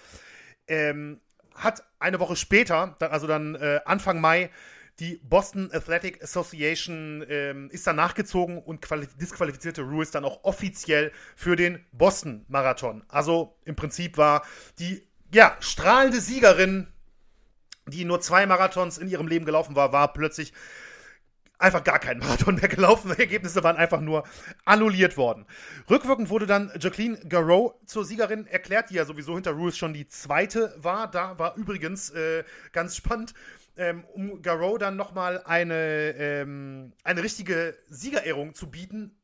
ähm, hat eine Woche später, also dann äh, Anfang Mai, die Boston Athletic Association ähm, ist dann nachgezogen und disqualifizierte Ruiz dann auch offiziell für den Boston Marathon. Also im Prinzip war die ja, strahlende Siegerin, die nur zwei Marathons in ihrem Leben gelaufen war, war plötzlich einfach gar keinen Marathon mehr gelaufen. Die Ergebnisse waren einfach nur annulliert worden. Rückwirkend wurde dann Jacqueline Garreau zur Siegerin erklärt, die ja sowieso hinter Ruiz schon die zweite war. Da war übrigens äh, ganz spannend, ähm, um Garreau dann nochmal eine, ähm, eine richtige Siegerehrung zu bieten,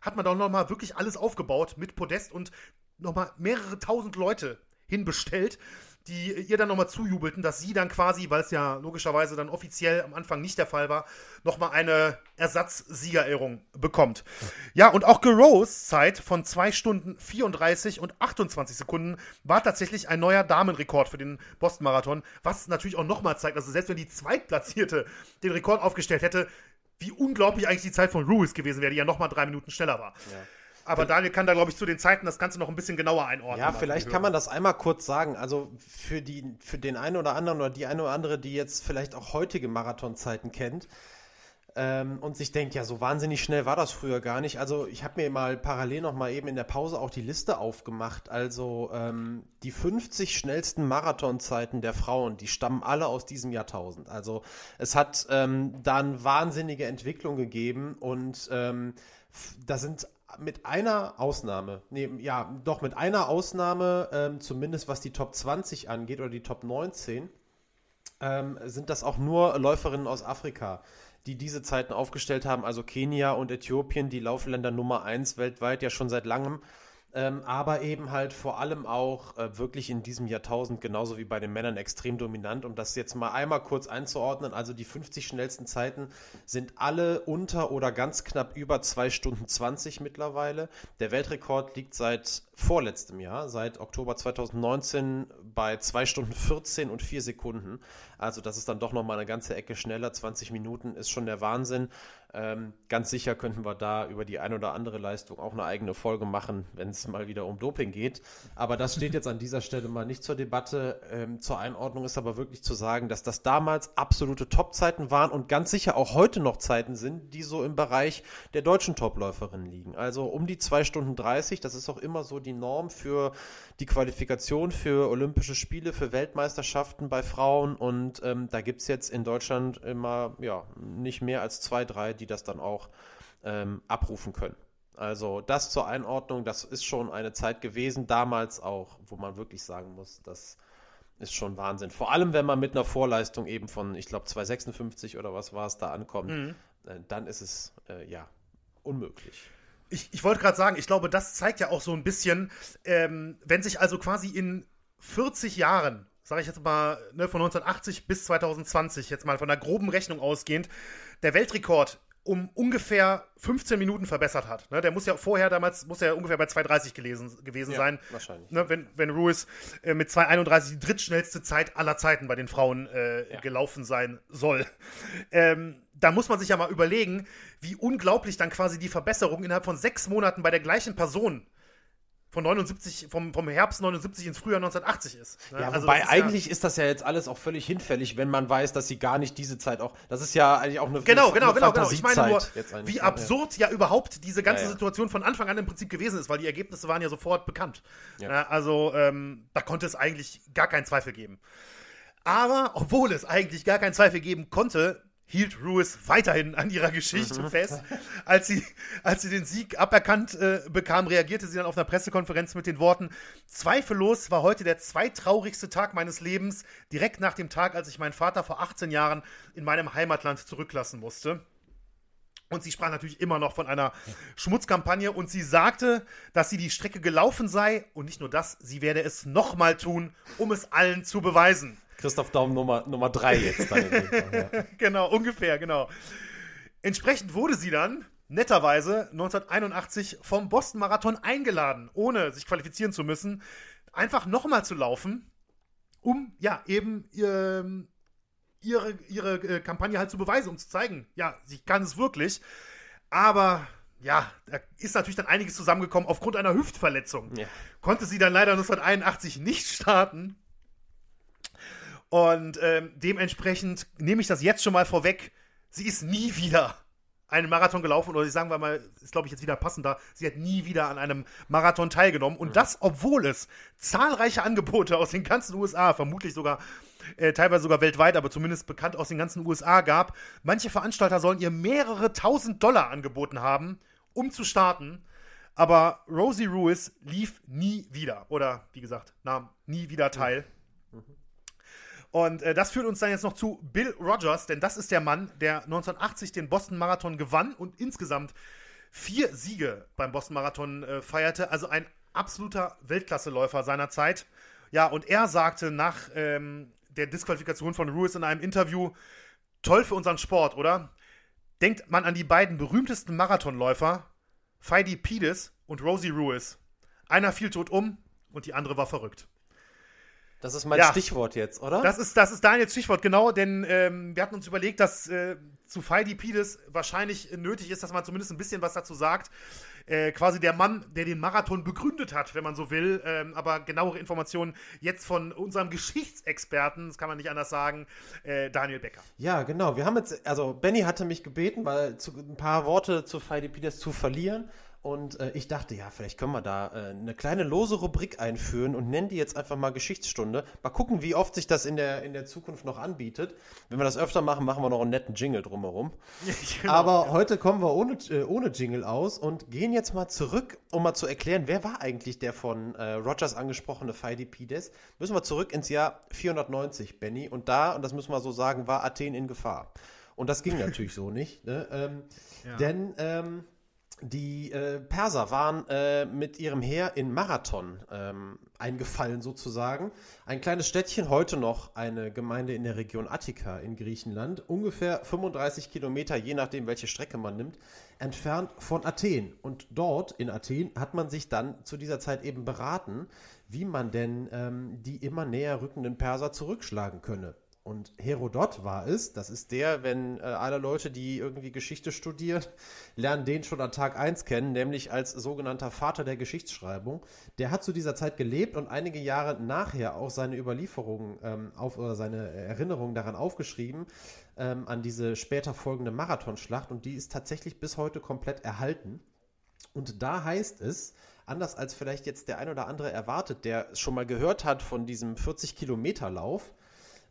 hat man doch nochmal wirklich alles aufgebaut mit Podest und nochmal mehrere tausend Leute hinbestellt die ihr dann nochmal zujubelten, dass sie dann quasi, weil es ja logischerweise dann offiziell am Anfang nicht der Fall war, nochmal eine Ersatzsiegerehrung bekommt. Ja, und auch Gerows Zeit von 2 Stunden 34 und 28 Sekunden war tatsächlich ein neuer Damenrekord für den Boston-Marathon, was natürlich auch nochmal zeigt, also selbst wenn die Zweitplatzierte den Rekord aufgestellt hätte, wie unglaublich eigentlich die Zeit von Ruiz gewesen wäre, die ja nochmal drei Minuten schneller war. Ja. Aber Daniel kann da, glaube ich, zu den Zeiten das Ganze noch ein bisschen genauer einordnen. Ja, vielleicht kann man das einmal kurz sagen. Also für, die, für den einen oder anderen oder die eine oder andere, die jetzt vielleicht auch heutige Marathonzeiten kennt ähm, und sich denkt, ja, so wahnsinnig schnell war das früher gar nicht. Also ich habe mir mal parallel noch mal eben in der Pause auch die Liste aufgemacht. Also ähm, die 50 schnellsten Marathonzeiten der Frauen, die stammen alle aus diesem Jahrtausend. Also es hat ähm, da eine wahnsinnige Entwicklung gegeben und ähm, da sind mit einer Ausnahme, nee, ja, doch mit einer Ausnahme, ähm, zumindest was die Top 20 angeht oder die Top 19, ähm, sind das auch nur Läuferinnen aus Afrika, die diese Zeiten aufgestellt haben. Also Kenia und Äthiopien, die Laufländer Nummer 1 weltweit ja schon seit langem ähm, aber eben halt vor allem auch äh, wirklich in diesem Jahrtausend genauso wie bei den Männern extrem dominant. Um das jetzt mal einmal kurz einzuordnen, also die 50 schnellsten Zeiten sind alle unter oder ganz knapp über 2 Stunden 20 mittlerweile. Der Weltrekord liegt seit vorletztem Jahr, seit Oktober 2019 bei 2 Stunden 14 und 4 Sekunden. Also das ist dann doch nochmal eine ganze Ecke schneller. 20 Minuten ist schon der Wahnsinn. Ähm, ganz sicher könnten wir da über die ein oder andere Leistung auch eine eigene Folge machen, wenn es mal wieder um Doping geht. Aber das steht jetzt an dieser Stelle mal nicht zur Debatte. Ähm, zur Einordnung ist aber wirklich zu sagen, dass das damals absolute Topzeiten waren und ganz sicher auch heute noch Zeiten sind, die so im Bereich der deutschen Topläuferinnen liegen. Also um die 2 Stunden 30, das ist auch immer so die Norm für die Qualifikation für Olympische Spiele, für Weltmeisterschaften bei Frauen. Und ähm, da gibt es jetzt in Deutschland immer ja, nicht mehr als zwei, drei, die das dann auch ähm, abrufen können. Also das zur Einordnung, das ist schon eine Zeit gewesen, damals auch, wo man wirklich sagen muss, das ist schon Wahnsinn. Vor allem, wenn man mit einer Vorleistung eben von, ich glaube, 256 oder was war es da ankommt, mhm. äh, dann ist es äh, ja unmöglich. Ich, ich wollte gerade sagen, ich glaube, das zeigt ja auch so ein bisschen, ähm, wenn sich also quasi in 40 Jahren, sage ich jetzt mal, ne, von 1980 bis 2020, jetzt mal von einer groben Rechnung ausgehend, der Weltrekord um ungefähr 15 Minuten verbessert hat. Ne, der muss ja vorher damals, muss ja ungefähr bei 2,30 gelesen, gewesen Ja, sein. wahrscheinlich. Ne, wenn, wenn Ruiz äh, mit 2,31 die drittschnellste Zeit aller Zeiten bei den Frauen äh, Ja. gelaufen sein soll. Ähm, da muss man sich ja mal überlegen, wie unglaublich dann quasi die Verbesserung innerhalb von sechs Monaten bei der gleichen Person von 79, vom, vom Herbst 79 ins Frühjahr 1980 ist. Ne? Ja, Also wobei ist ja- eigentlich ist das ja jetzt alles auch völlig hinfällig, wenn man weiß, dass sie gar nicht diese Zeit auch. Das ist ja eigentlich auch eine Genau, genau, genau, genau. Ich meine nur, wie ja. absurd ja überhaupt diese ganze Ja, ja. Situation von Anfang an im Prinzip gewesen ist, weil die Ergebnisse waren ja sofort bekannt. Ja. Ja, also ähm, da konnte es eigentlich gar keinen Zweifel geben. Aber obwohl es eigentlich gar keinen Zweifel geben konnte, hielt Ruiz weiterhin an ihrer Geschichte Mhm. fest. Als sie, als sie den Sieg aberkannt äh, bekam, reagierte sie dann auf einer Pressekonferenz mit den Worten: Zweifellos war heute der zweitraurigste Tag meines Lebens, direkt nach dem Tag, als ich meinen Vater vor 18 Jahren in meinem Heimatland zurücklassen musste. Und sie sprach natürlich immer noch von einer Schmutzkampagne und sie sagte, dass sie die Strecke gelaufen sei und nicht nur das, sie werde es nochmal tun, um es allen zu beweisen. Christoph Daum Nummer, Nummer drei jetzt. Fall, ja. Genau, ungefähr, genau. Entsprechend wurde sie dann netterweise 1981 vom Boston Marathon eingeladen, ohne sich qualifizieren zu müssen, einfach nochmal zu laufen, um ja eben ähm, ihre, ihre äh, Kampagne halt zu beweisen, um zu zeigen, ja, sie kann es wirklich. Aber ja, da ist natürlich dann einiges zusammengekommen. Aufgrund einer Hüftverletzung Ja. konnte sie dann leider 1981 nicht starten. Und ähm, dementsprechend nehme ich das jetzt schon mal vorweg. Sie ist nie wieder einen Marathon gelaufen oder sagen wir mal, ist glaube ich jetzt wieder passender, sie hat nie wieder an einem Marathon teilgenommen und das, obwohl es zahlreiche Angebote aus den ganzen USA, vermutlich sogar äh, teilweise sogar weltweit, aber zumindest bekannt aus den ganzen USA gab. Manche Veranstalter sollen ihr mehrere tausend Dollar angeboten haben, um zu starten. Aber Rosie Ruiz lief nie wieder. Oder wie gesagt, nahm nie wieder teil. Und äh, das führt uns dann jetzt noch zu Bill Rogers, denn das ist der Mann, der 1980 den Boston Marathon gewann und insgesamt vier Siege beim Boston Marathon äh, feierte. Also ein absoluter Weltklasseläufer seiner Zeit. Ja, und er sagte nach ähm, der Disqualifikation von Ruiz in einem Interview: Toll für unseren Sport, oder? Denkt man an die beiden berühmtesten Marathonläufer, Feidi Pides und Rosie Ruiz. Einer fiel tot um und die andere war verrückt. Das ist mein Ja. Stichwort jetzt, oder? Das ist, das ist Daniels Stichwort, genau, denn ähm, wir hatten uns überlegt, dass äh, zu Feidi Pides wahrscheinlich nötig ist, dass man zumindest ein bisschen was dazu sagt. Äh, quasi der Mann, der den Marathon begründet hat, wenn man so will. Ähm, aber genauere Informationen jetzt von unserem Geschichtsexperten, das kann man nicht anders sagen, äh, Daniel Becker. Ja, genau. Wir haben jetzt, also Benny hatte mich gebeten, weil zu, ein paar Worte zu Fidipides zu verlieren. Und äh, ich dachte, ja, vielleicht können wir da äh, eine kleine lose Rubrik einführen und nennen die jetzt einfach mal Geschichtsstunde. Mal gucken, wie oft sich das in der, in der Zukunft noch anbietet. Wenn wir das öfter machen, machen wir noch einen netten Jingle drumherum. Genau. Aber heute kommen wir ohne, äh, ohne Jingle aus und gehen jetzt mal zurück, um mal zu erklären, wer war eigentlich der von äh, Rogers angesprochene Fidipides. Müssen wir zurück ins Jahr 490, Benny. Und da, und das müssen wir so sagen, war Athen in Gefahr. Und das ging natürlich so nicht. Ne? Ähm, Denn ähm, die äh, Perser waren äh, mit ihrem Heer in Marathon ähm, eingefallen sozusagen. Ein kleines Städtchen, heute noch eine Gemeinde in der Region Attika in Griechenland, ungefähr 35 Kilometer, je nachdem welche Strecke man nimmt, entfernt von Athen. Und dort in Athen hat man sich dann zu dieser Zeit eben beraten, wie man denn ähm, die immer näher rückenden Perser zurückschlagen könne. Und Herodot war es, das ist der, wenn äh, alle Leute, die irgendwie Geschichte studieren, lernen den schon an Tag 1 kennen, nämlich als sogenannter Vater der Geschichtsschreibung. Der hat zu dieser Zeit gelebt und einige Jahre nachher auch seine Überlieferungen ähm, auf oder seine Erinnerungen daran aufgeschrieben, ähm, an diese später folgende Marathonschlacht und die ist tatsächlich bis heute komplett erhalten. Und da heißt es, anders als vielleicht jetzt der ein oder andere erwartet, der schon mal gehört hat von diesem 40-Kilometer-Lauf,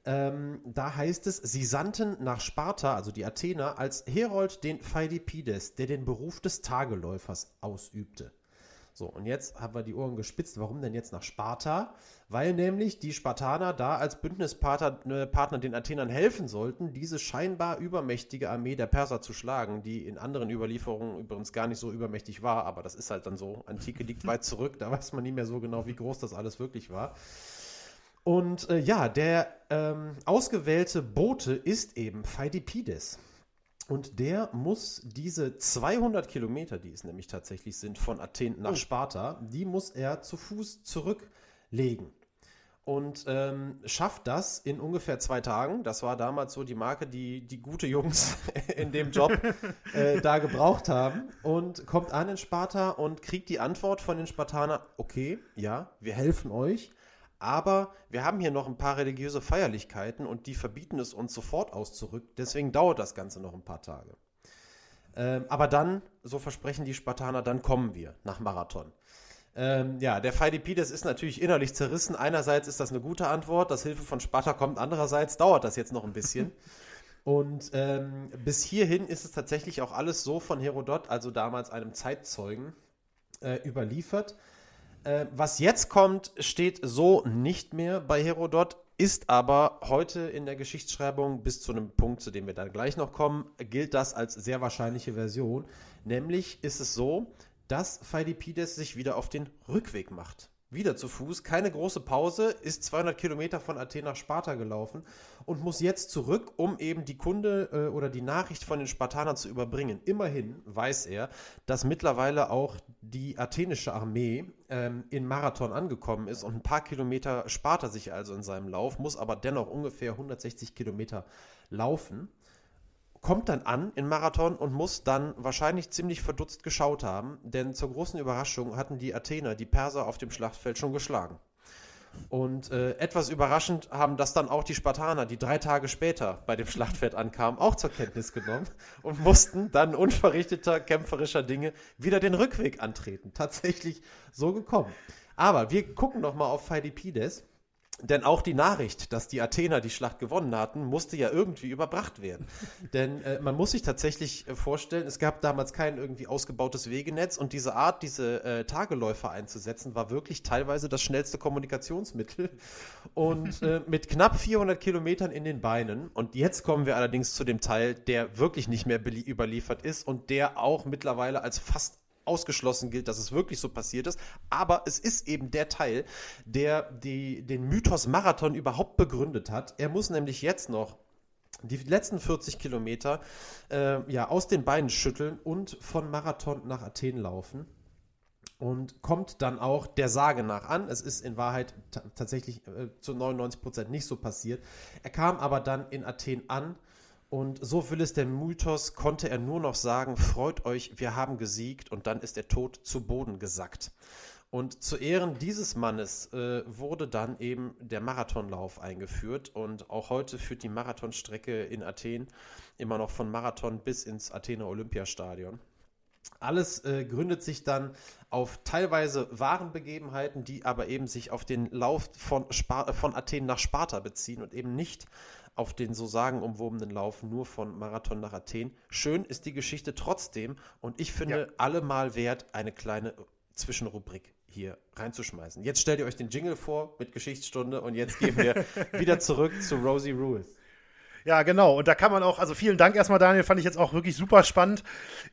ähm, da heißt es, sie sandten nach Sparta, also die Athener, als Herold den Pheidipides, der den Beruf des Tageläufers ausübte. So, und jetzt haben wir die Ohren gespitzt. Warum denn jetzt nach Sparta? Weil nämlich die Spartaner da als Bündnispartner äh, Partner den Athenern helfen sollten, diese scheinbar übermächtige Armee der Perser zu schlagen, die in anderen Überlieferungen übrigens gar nicht so übermächtig war, aber das ist halt dann so. Antike liegt weit zurück, da weiß man nicht mehr so genau, wie groß das alles wirklich war. Und äh, ja, der ähm, ausgewählte Bote ist eben Pheidipides. Und der muss diese 200 Kilometer, die es nämlich tatsächlich sind, von Athen nach Oh. Sparta, die muss er zu Fuß zurücklegen. Und ähm, schafft das in ungefähr zwei Tagen. Das war damals so die Marke, die die gute Jungs in dem Job äh, da gebraucht haben. Und kommt an in Sparta und kriegt die Antwort von den Spartanern, okay, ja, wir helfen euch. Aber wir haben hier noch ein paar religiöse Feierlichkeiten und die verbieten es uns sofort auszurück. Deswegen dauert das Ganze noch ein paar Tage. Ähm, aber dann, so versprechen die Spartaner, dann kommen wir nach Marathon. Ähm, ja, der Pheidippides ist natürlich innerlich zerrissen. Einerseits ist das eine gute Antwort, dass Hilfe von Sparta kommt. Andererseits dauert das jetzt noch ein bisschen. Und ähm, bis hierhin ist es tatsächlich auch alles so von Herodot, also damals einem Zeitzeugen, äh, überliefert. Äh, was jetzt kommt, steht so nicht mehr bei Herodot, ist aber heute in der Geschichtsschreibung bis zu einem Punkt, zu dem wir dann gleich noch kommen, gilt das als sehr wahrscheinliche Version. Nämlich ist es so, dass Pheidippides sich wieder auf den Rückweg macht. Wieder zu Fuß, keine große Pause, ist 200 Kilometer von Athen nach Sparta gelaufen und muss jetzt zurück, um eben die Kunde äh, oder die Nachricht von den Spartanern zu überbringen. Immerhin weiß er, dass mittlerweile auch die athenische Armee ähm, in Marathon angekommen ist und ein paar Kilometer spart er sich also in seinem Lauf, muss aber dennoch ungefähr 160 Kilometer laufen kommt dann an in Marathon und muss dann wahrscheinlich ziemlich verdutzt geschaut haben, denn zur großen Überraschung hatten die Athener die Perser auf dem Schlachtfeld schon geschlagen. Und äh, etwas überraschend haben das dann auch die Spartaner, die drei Tage später bei dem Schlachtfeld ankamen, auch zur Kenntnis genommen und mussten dann unverrichteter kämpferischer Dinge wieder den Rückweg antreten. Tatsächlich so gekommen. Aber wir gucken noch mal auf Pheidippides. Denn auch die Nachricht, dass die Athener die Schlacht gewonnen hatten, musste ja irgendwie überbracht werden. Denn äh, man muss sich tatsächlich äh, vorstellen, es gab damals kein irgendwie ausgebautes Wegenetz und diese Art, diese äh, Tageläufer einzusetzen, war wirklich teilweise das schnellste Kommunikationsmittel. Und äh, mit knapp 400 Kilometern in den Beinen, und jetzt kommen wir allerdings zu dem Teil, der wirklich nicht mehr überliefert ist und der auch mittlerweile als fast ausgeschlossen gilt, dass es wirklich so passiert ist. Aber es ist eben der Teil, der die, den Mythos Marathon überhaupt begründet hat. Er muss nämlich jetzt noch die letzten 40 Kilometer äh, ja, aus den Beinen schütteln und von Marathon nach Athen laufen. Und kommt dann auch der Sage nach an. Es ist in Wahrheit ta- tatsächlich äh, zu 99 Prozent nicht so passiert. Er kam aber dann in Athen an und so will es der Mythos, konnte er nur noch sagen, freut euch, wir haben gesiegt und dann ist er tot zu Boden gesackt. Und zu Ehren dieses Mannes äh, wurde dann eben der Marathonlauf eingeführt und auch heute führt die Marathonstrecke in Athen immer noch von Marathon bis ins Athener Olympiastadion. Alles äh, gründet sich dann auf teilweise wahren Begebenheiten, die aber eben sich auf den Lauf von, Spar von Athen nach Sparta beziehen und eben nicht auf den so sagenumwobenen Lauf nur von Marathon nach Athen. Schön ist die Geschichte trotzdem und ich finde Ja. allemal wert, eine kleine Zwischenrubrik hier reinzuschmeißen. Jetzt stellt ihr euch den Jingle vor mit Geschichtsstunde und jetzt gehen wir wieder zurück zu Rosie Ruiz. Ja, genau. Und da kann man auch, also vielen Dank erstmal, Daniel, fand ich jetzt auch wirklich super spannend.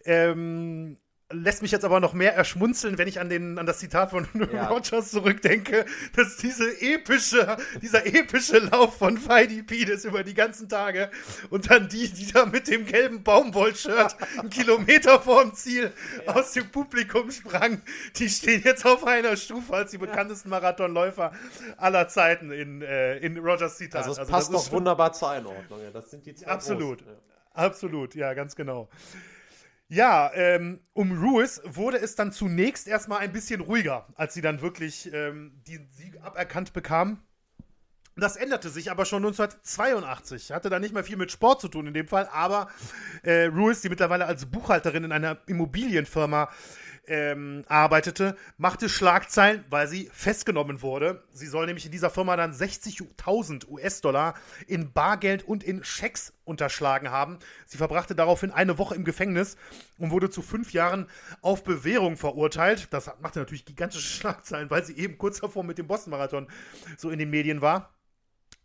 Ähm, lässt mich jetzt aber noch mehr erschmunzeln, wenn ich an, den, an das Zitat von Ja. Rogers zurückdenke, dass diese epische, dieser epische Lauf von Pheidippides über die ganzen Tage und dann die, die da mit dem gelben Baumwollshirt einen Kilometer vorm Ziel aus dem Publikum sprang, die stehen jetzt auf einer Stufe als die bekanntesten Marathonläufer aller Zeiten in, äh, in Rogers Zitat. Also es das passt doch wunderbar zur Einordnung. Ja, das sind die zwei Absolut. großen, ja. Absolut, ja, ganz genau. Ja, ähm, um Ruiz wurde es dann zunächst erstmal ein bisschen ruhiger, als sie dann wirklich ähm, die Sieg aberkannt bekam. Das änderte sich aber schon 1982. Hatte da nicht mehr viel mit Sport zu tun in dem Fall, aber äh, Ruiz, die mittlerweile als Buchhalterin in einer Immobilienfirma ähm, arbeitete, machte Schlagzeilen, weil sie festgenommen wurde. Sie soll nämlich in dieser Firma dann 60.000 US-Dollar in Bargeld und in Schecks unterschlagen haben. Sie verbrachte daraufhin eine Woche im Gefängnis und wurde zu fünf Jahren auf Bewährung verurteilt. Das machte natürlich gigantische Schlagzeilen, weil sie eben kurz davor mit dem Boston-Marathon so in den Medien war.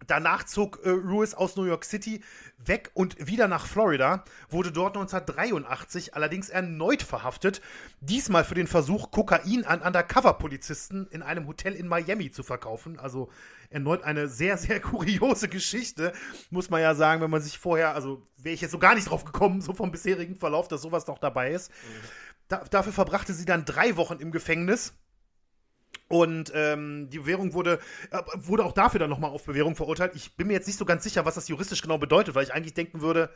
Danach zog äh, Ruiz aus New York City weg und wieder nach Florida, wurde dort 1983 allerdings erneut verhaftet, diesmal für den Versuch, Kokain an Undercover-Polizisten in einem Hotel in Miami zu verkaufen. Also erneut eine sehr, sehr kuriose Geschichte, muss man ja sagen, wenn man sich vorher, also wäre ich jetzt so gar nicht drauf gekommen, so vom bisherigen Verlauf, dass sowas noch dabei ist. Mhm. Da, dafür verbrachte sie dann drei Wochen im Gefängnis und ähm, die Bewährung wurde, äh, wurde auch dafür dann nochmal auf Bewährung verurteilt. Ich bin mir jetzt nicht so ganz sicher, was das juristisch genau bedeutet, weil ich eigentlich denken würde,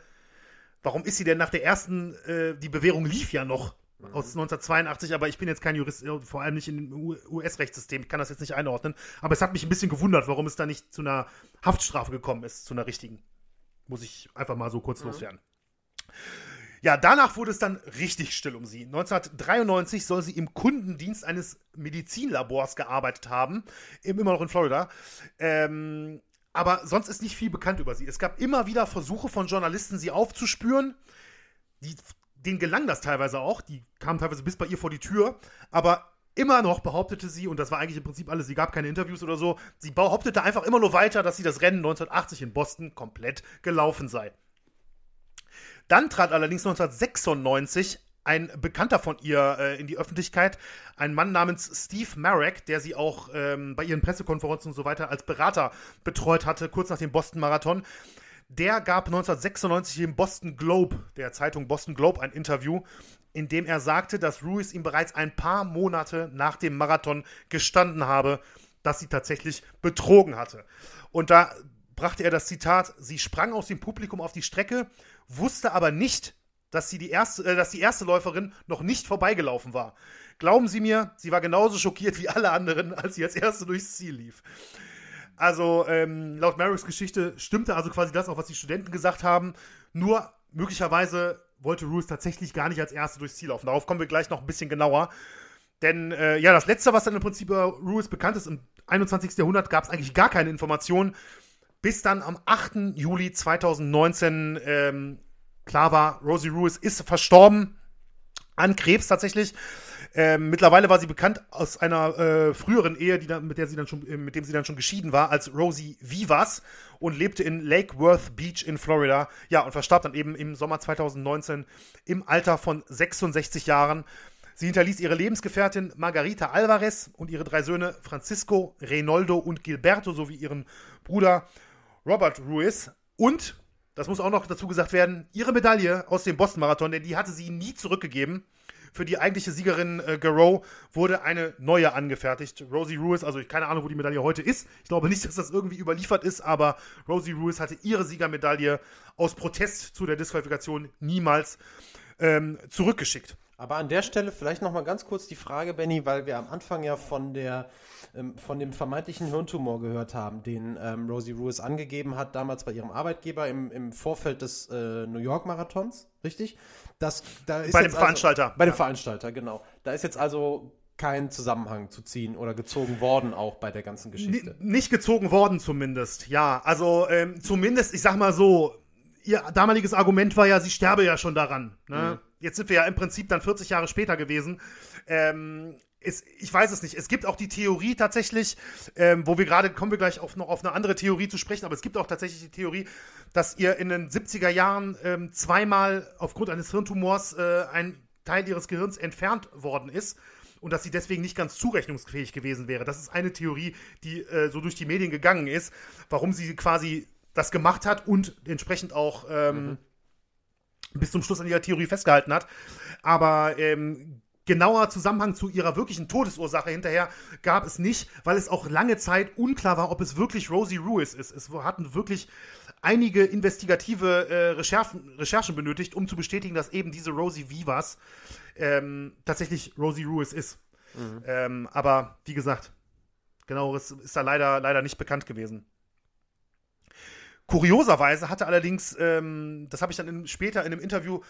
warum ist sie denn nach der ersten, äh, die Bewährung lief ja noch mhm. aus 1982, aber ich bin jetzt kein Jurist, äh, vor allem nicht im US-Rechtssystem, ich kann das jetzt nicht einordnen. Aber es hat mich ein bisschen gewundert, warum es da nicht zu einer Haftstrafe gekommen ist, zu einer richtigen. Muss ich einfach mal so kurz mhm. loswerden. Ja, danach wurde es dann richtig still um sie. 1993 soll sie im Kundendienst eines Medizinlabors gearbeitet haben, immer noch in Florida. Ähm, aber sonst ist nicht viel bekannt über sie. Es gab immer wieder Versuche von Journalisten, sie aufzuspüren. Die, denen gelang das teilweise auch. Die kamen teilweise bis bei ihr vor die Tür. Aber immer noch behauptete sie, und das war eigentlich im Prinzip alles, sie gab keine Interviews oder so, sie behauptete einfach immer nur weiter, dass sie das Rennen 1980 in Boston komplett gelaufen sei. Dann trat allerdings 1996 ein Bekannter von ihr äh, in die Öffentlichkeit, ein Mann namens Steve Marek, der sie auch ähm, bei ihren Pressekonferenzen und so weiter als Berater betreut hatte, kurz nach dem Boston Marathon. Der gab 1996 im Boston Globe, der Zeitung Boston Globe, ein Interview, in dem er sagte, dass Ruiz ihm bereits ein paar Monate nach dem Marathon gestanden habe, dass sie tatsächlich betrogen hatte. Und da brachte er das Zitat, sie sprang aus dem Publikum auf die Strecke, wusste aber nicht, dass, sie die erste, äh, dass die erste Läuferin noch nicht vorbeigelaufen war. Glauben Sie mir, sie war genauso schockiert wie alle anderen, als sie als erste durchs Ziel lief. Also ähm, laut Marys Geschichte stimmte also quasi das auch, was die Studenten gesagt haben. Nur möglicherweise wollte Ruiz tatsächlich gar nicht als erste durchs Ziel laufen. Darauf kommen wir gleich noch ein bisschen genauer. Denn äh, ja, das Letzte, was dann im Prinzip über Ruiz bekannt ist, im 21. Jahrhundert gab es eigentlich gar keine Informationen bis dann am 8. Juli 2019 ähm, klar war, Rosie Ruiz ist verstorben an Krebs tatsächlich. Ähm, mittlerweile war sie bekannt aus einer äh, früheren Ehe, die dann, mit der sie dann schon, äh, mit dem sie dann schon geschieden war, als Rosie Vivas und lebte in Lake Worth Beach in Florida. Ja, und verstarb dann eben im Sommer 2019 im Alter von 66 Jahren. Sie hinterließ ihre Lebensgefährtin Margarita Alvarez und ihre drei Söhne Francisco, Reynoldo und Gilberto sowie ihren Bruder Robert Ruiz und, das muss auch noch dazu gesagt werden, ihre Medaille aus dem Boston-Marathon, denn die hatte sie nie zurückgegeben. Für die eigentliche Siegerin äh, Garou wurde eine neue angefertigt. Rosie Ruiz, also ich keine Ahnung, wo die Medaille heute ist. Ich glaube nicht, dass das irgendwie überliefert ist, aber Rosie Ruiz hatte ihre Siegermedaille aus Protest zu der Disqualifikation niemals ähm, zurückgeschickt. Aber an der Stelle vielleicht noch mal ganz kurz die Frage, Benny, weil wir am Anfang ja von der ähm, von dem vermeintlichen Hirntumor gehört haben, den ähm, Rosie Ruiz angegeben hat, damals bei ihrem Arbeitgeber im, im Vorfeld des äh, New York Marathons, richtig? Das, da bei dem also, Veranstalter. Bei dem ja. Veranstalter, genau. Da ist jetzt also kein Zusammenhang zu ziehen oder gezogen worden auch bei der ganzen Geschichte. N nicht gezogen worden zumindest, ja. Also ähm, zumindest, ich sag mal so, ihr damaliges Argument war ja, sie sterbe ja schon daran. Ne? Mhm. Jetzt sind wir ja im Prinzip dann 40 Jahre später gewesen. Ähm, es, ich weiß es nicht. Es gibt auch die Theorie tatsächlich, ähm, wo wir gerade, kommen wir gleich auf, noch auf eine andere Theorie zu sprechen, aber es gibt auch tatsächlich die Theorie, dass ihr in den 70er Jahren ähm, zweimal aufgrund eines Hirntumors äh, ein Teil ihres Gehirns entfernt worden ist und dass sie deswegen nicht ganz zurechnungsfähig gewesen wäre. Das ist eine Theorie, die äh, so durch die Medien gegangen ist, warum sie quasi das gemacht hat und entsprechend auch ähm, mhm. Bis zum Schluss an ihrer Theorie festgehalten hat. Aber ähm, genauer Zusammenhang zu ihrer wirklichen Todesursache hinterher gab es nicht, weil es auch lange Zeit unklar war, ob es wirklich Rosie Ruiz ist. Es hatten wirklich einige investigative äh, Recherchen, Recherchen, benötigt, um zu bestätigen, dass eben diese Rosie Vivas ähm, tatsächlich Rosie Ruiz ist. Mhm. Ähm, aber wie gesagt, genaueres ist da leider, leider nicht bekannt gewesen. Kurioserweise hatte allerdings, ähm, das habe ich dann in, später in einem Interview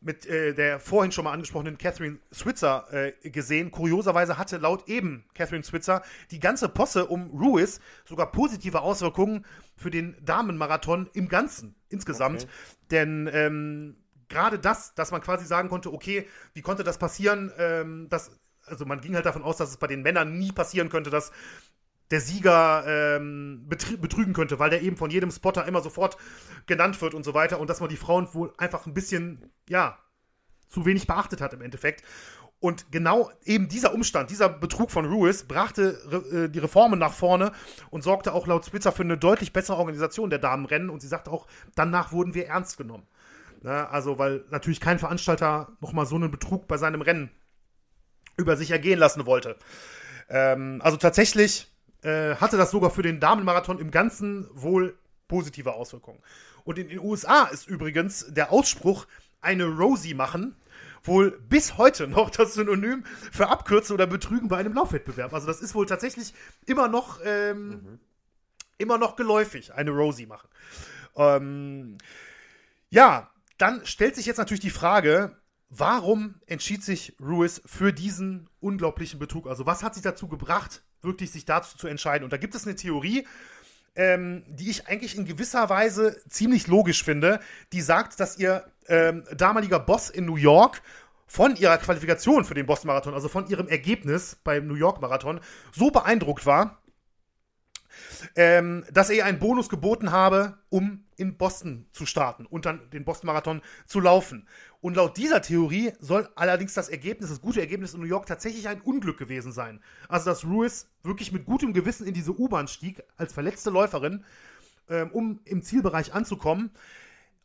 mit äh, der vorhin schon mal angesprochenen Catherine Switzer äh, gesehen. Kurioserweise hatte laut eben Catherine Switzer die ganze Posse um Ruiz sogar positive Auswirkungen für den Damenmarathon im Ganzen, insgesamt. Okay. Denn ähm, gerade das, dass man quasi sagen konnte, okay, wie konnte das passieren, ähm, dass, also man ging halt davon aus, dass es bei den Männern nie passieren könnte, dass der Sieger ähm, betrügen könnte, weil der eben von jedem Spotter immer sofort genannt wird und so weiter und dass man die Frauen wohl einfach ein bisschen, ja, zu wenig beachtet hat im Endeffekt. Und genau eben dieser Umstand, dieser Betrug von Ruiz brachte äh, die Reformen nach vorne und sorgte auch laut Spitzer für eine deutlich bessere Organisation der Damenrennen. Und sie sagte auch, danach wurden wir ernst genommen. Ne? Also, weil natürlich kein Veranstalter nochmal so einen Betrug bei seinem Rennen über sich ergehen lassen wollte. Ähm, also tatsächlich äh, hatte das sogar für den Damenmarathon im Ganzen wohl positive Auswirkungen. Und in den USA ist übrigens der Ausspruch eine Rosie machen wohl bis heute noch das Synonym für Abkürzen oder Betrügen bei einem Laufwettbewerb. Also das ist wohl tatsächlich immer noch, ähm, mhm. immer noch geläufig, eine Rosie machen. Ähm, ja, dann stellt sich jetzt natürlich die Frage, warum entschied sich Ruiz für diesen unglaublichen Betrug? Also was hat sich dazu gebracht, wirklich sich dazu zu entscheiden. Und da gibt es eine Theorie, ähm, die ich eigentlich in gewisser Weise ziemlich logisch finde, die sagt, dass ihr ähm, damaliger Boss in New York von ihrer Qualifikation für den Boston-Marathon, also von ihrem Ergebnis beim New York-Marathon, so beeindruckt war, ähm, dass er ihr einen Bonus geboten habe, um in Boston zu starten und dann den Boston-Marathon zu laufen. Und laut dieser Theorie soll allerdings das Ergebnis, das gute Ergebnis in New York tatsächlich ein Unglück gewesen sein. Also dass Ruiz wirklich mit gutem Gewissen in diese U-Bahn stieg, als verletzte Läuferin, ähm, um im Zielbereich anzukommen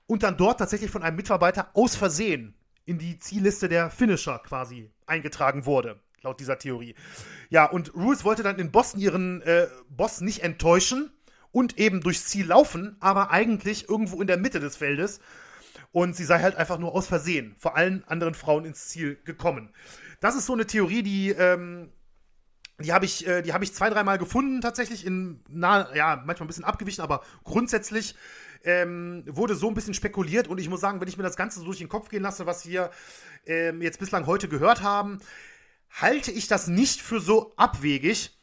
und dann dort tatsächlich von einem Mitarbeiter aus Versehen in die Zielliste der Finisher quasi eingetragen wurde, laut dieser Theorie. Ja, und Ruiz wollte dann in Boston ihren äh, Boss nicht enttäuschen und eben durchs Ziel laufen, aber eigentlich irgendwo in der Mitte des Feldes und sie sei halt einfach nur aus Versehen vor allen anderen Frauen ins Ziel gekommen. Das ist so eine Theorie, die, ähm, die habe ich, äh, die ich zwei, dreimal gefunden tatsächlich in, na, ja, manchmal ein bisschen abgewichen, aber grundsätzlich ähm, wurde so ein bisschen spekuliert und ich muss sagen, wenn ich mir das Ganze so durch den Kopf gehen lasse, was wir ähm, jetzt bislang heute gehört haben, halte ich das nicht für so abwegig,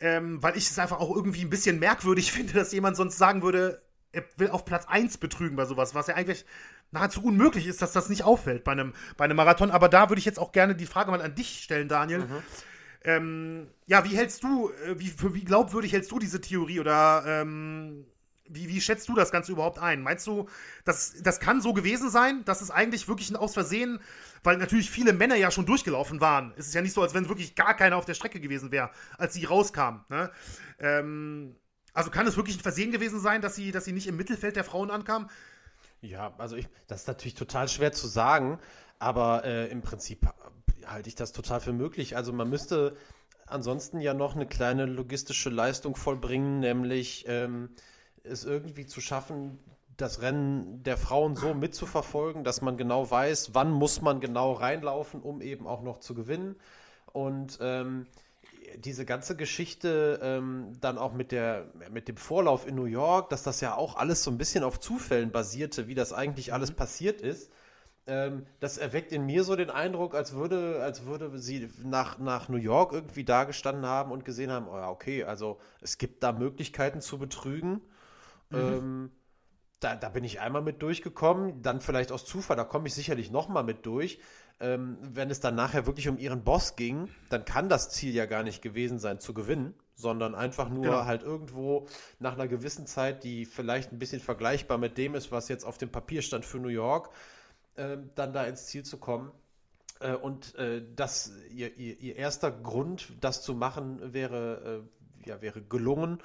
ähm, weil ich es einfach auch irgendwie ein bisschen merkwürdig finde, dass jemand sonst sagen würde, er will auf Platz 1 betrügen bei sowas, was ja eigentlich nahezu unmöglich ist, dass das nicht auffällt bei einem, bei einem Marathon. Aber da würde ich jetzt auch gerne die Frage mal an dich stellen, Daniel. Mhm. Ähm, ja, wie hältst du, äh, wie, für wie glaubwürdig hältst du diese Theorie oder ähm, wie, wie schätzt du das Ganze überhaupt ein? Meinst du, das, das kann so gewesen sein, dass es eigentlich wirklich ein Aus Versehen, weil natürlich viele Männer ja schon durchgelaufen waren. Es ist ja nicht so, als wenn wirklich gar keiner auf der Strecke gewesen wäre, als sie rauskamen. Ne? Ähm, also kann es wirklich ein Versehen gewesen sein, dass sie, dass sie nicht im Mittelfeld der Frauen ankam? Ja, also ich, das ist natürlich total schwer zu sagen, aber äh, im Prinzip halte ich das total für möglich. Also man müsste ansonsten ja noch eine kleine logistische Leistung vollbringen, nämlich ähm, es irgendwie zu schaffen, das Rennen der Frauen so mitzuverfolgen, dass man genau weiß, wann muss man genau reinlaufen, um eben auch noch zu gewinnen. Und ähm, diese ganze Geschichte ähm, dann auch mit, der, mit dem Vorlauf in New York, dass das ja auch alles so ein bisschen auf Zufällen basierte, wie das eigentlich alles mhm. passiert ist, ähm, das erweckt in mir so den Eindruck, als würde, als würde sie nach, nach New York irgendwie dagestanden haben und gesehen haben, oh ja, okay, also es gibt da Möglichkeiten zu betrügen. Mhm. Ähm, da, da bin ich einmal mit durchgekommen, dann vielleicht aus Zufall, da komme ich sicherlich nochmal mit durch ähm, wenn es dann nachher wirklich um ihren Boss ging, dann kann das Ziel ja gar nicht gewesen sein, zu gewinnen, sondern einfach nur genau. halt irgendwo nach einer gewissen Zeit, die vielleicht ein bisschen vergleichbar mit dem ist, was jetzt auf dem Papier stand für New York, äh, dann da ins Ziel zu kommen. Äh, und äh, das, ihr, ihr, ihr, erster Grund, das zu machen, wäre, äh, ja, wäre gelungen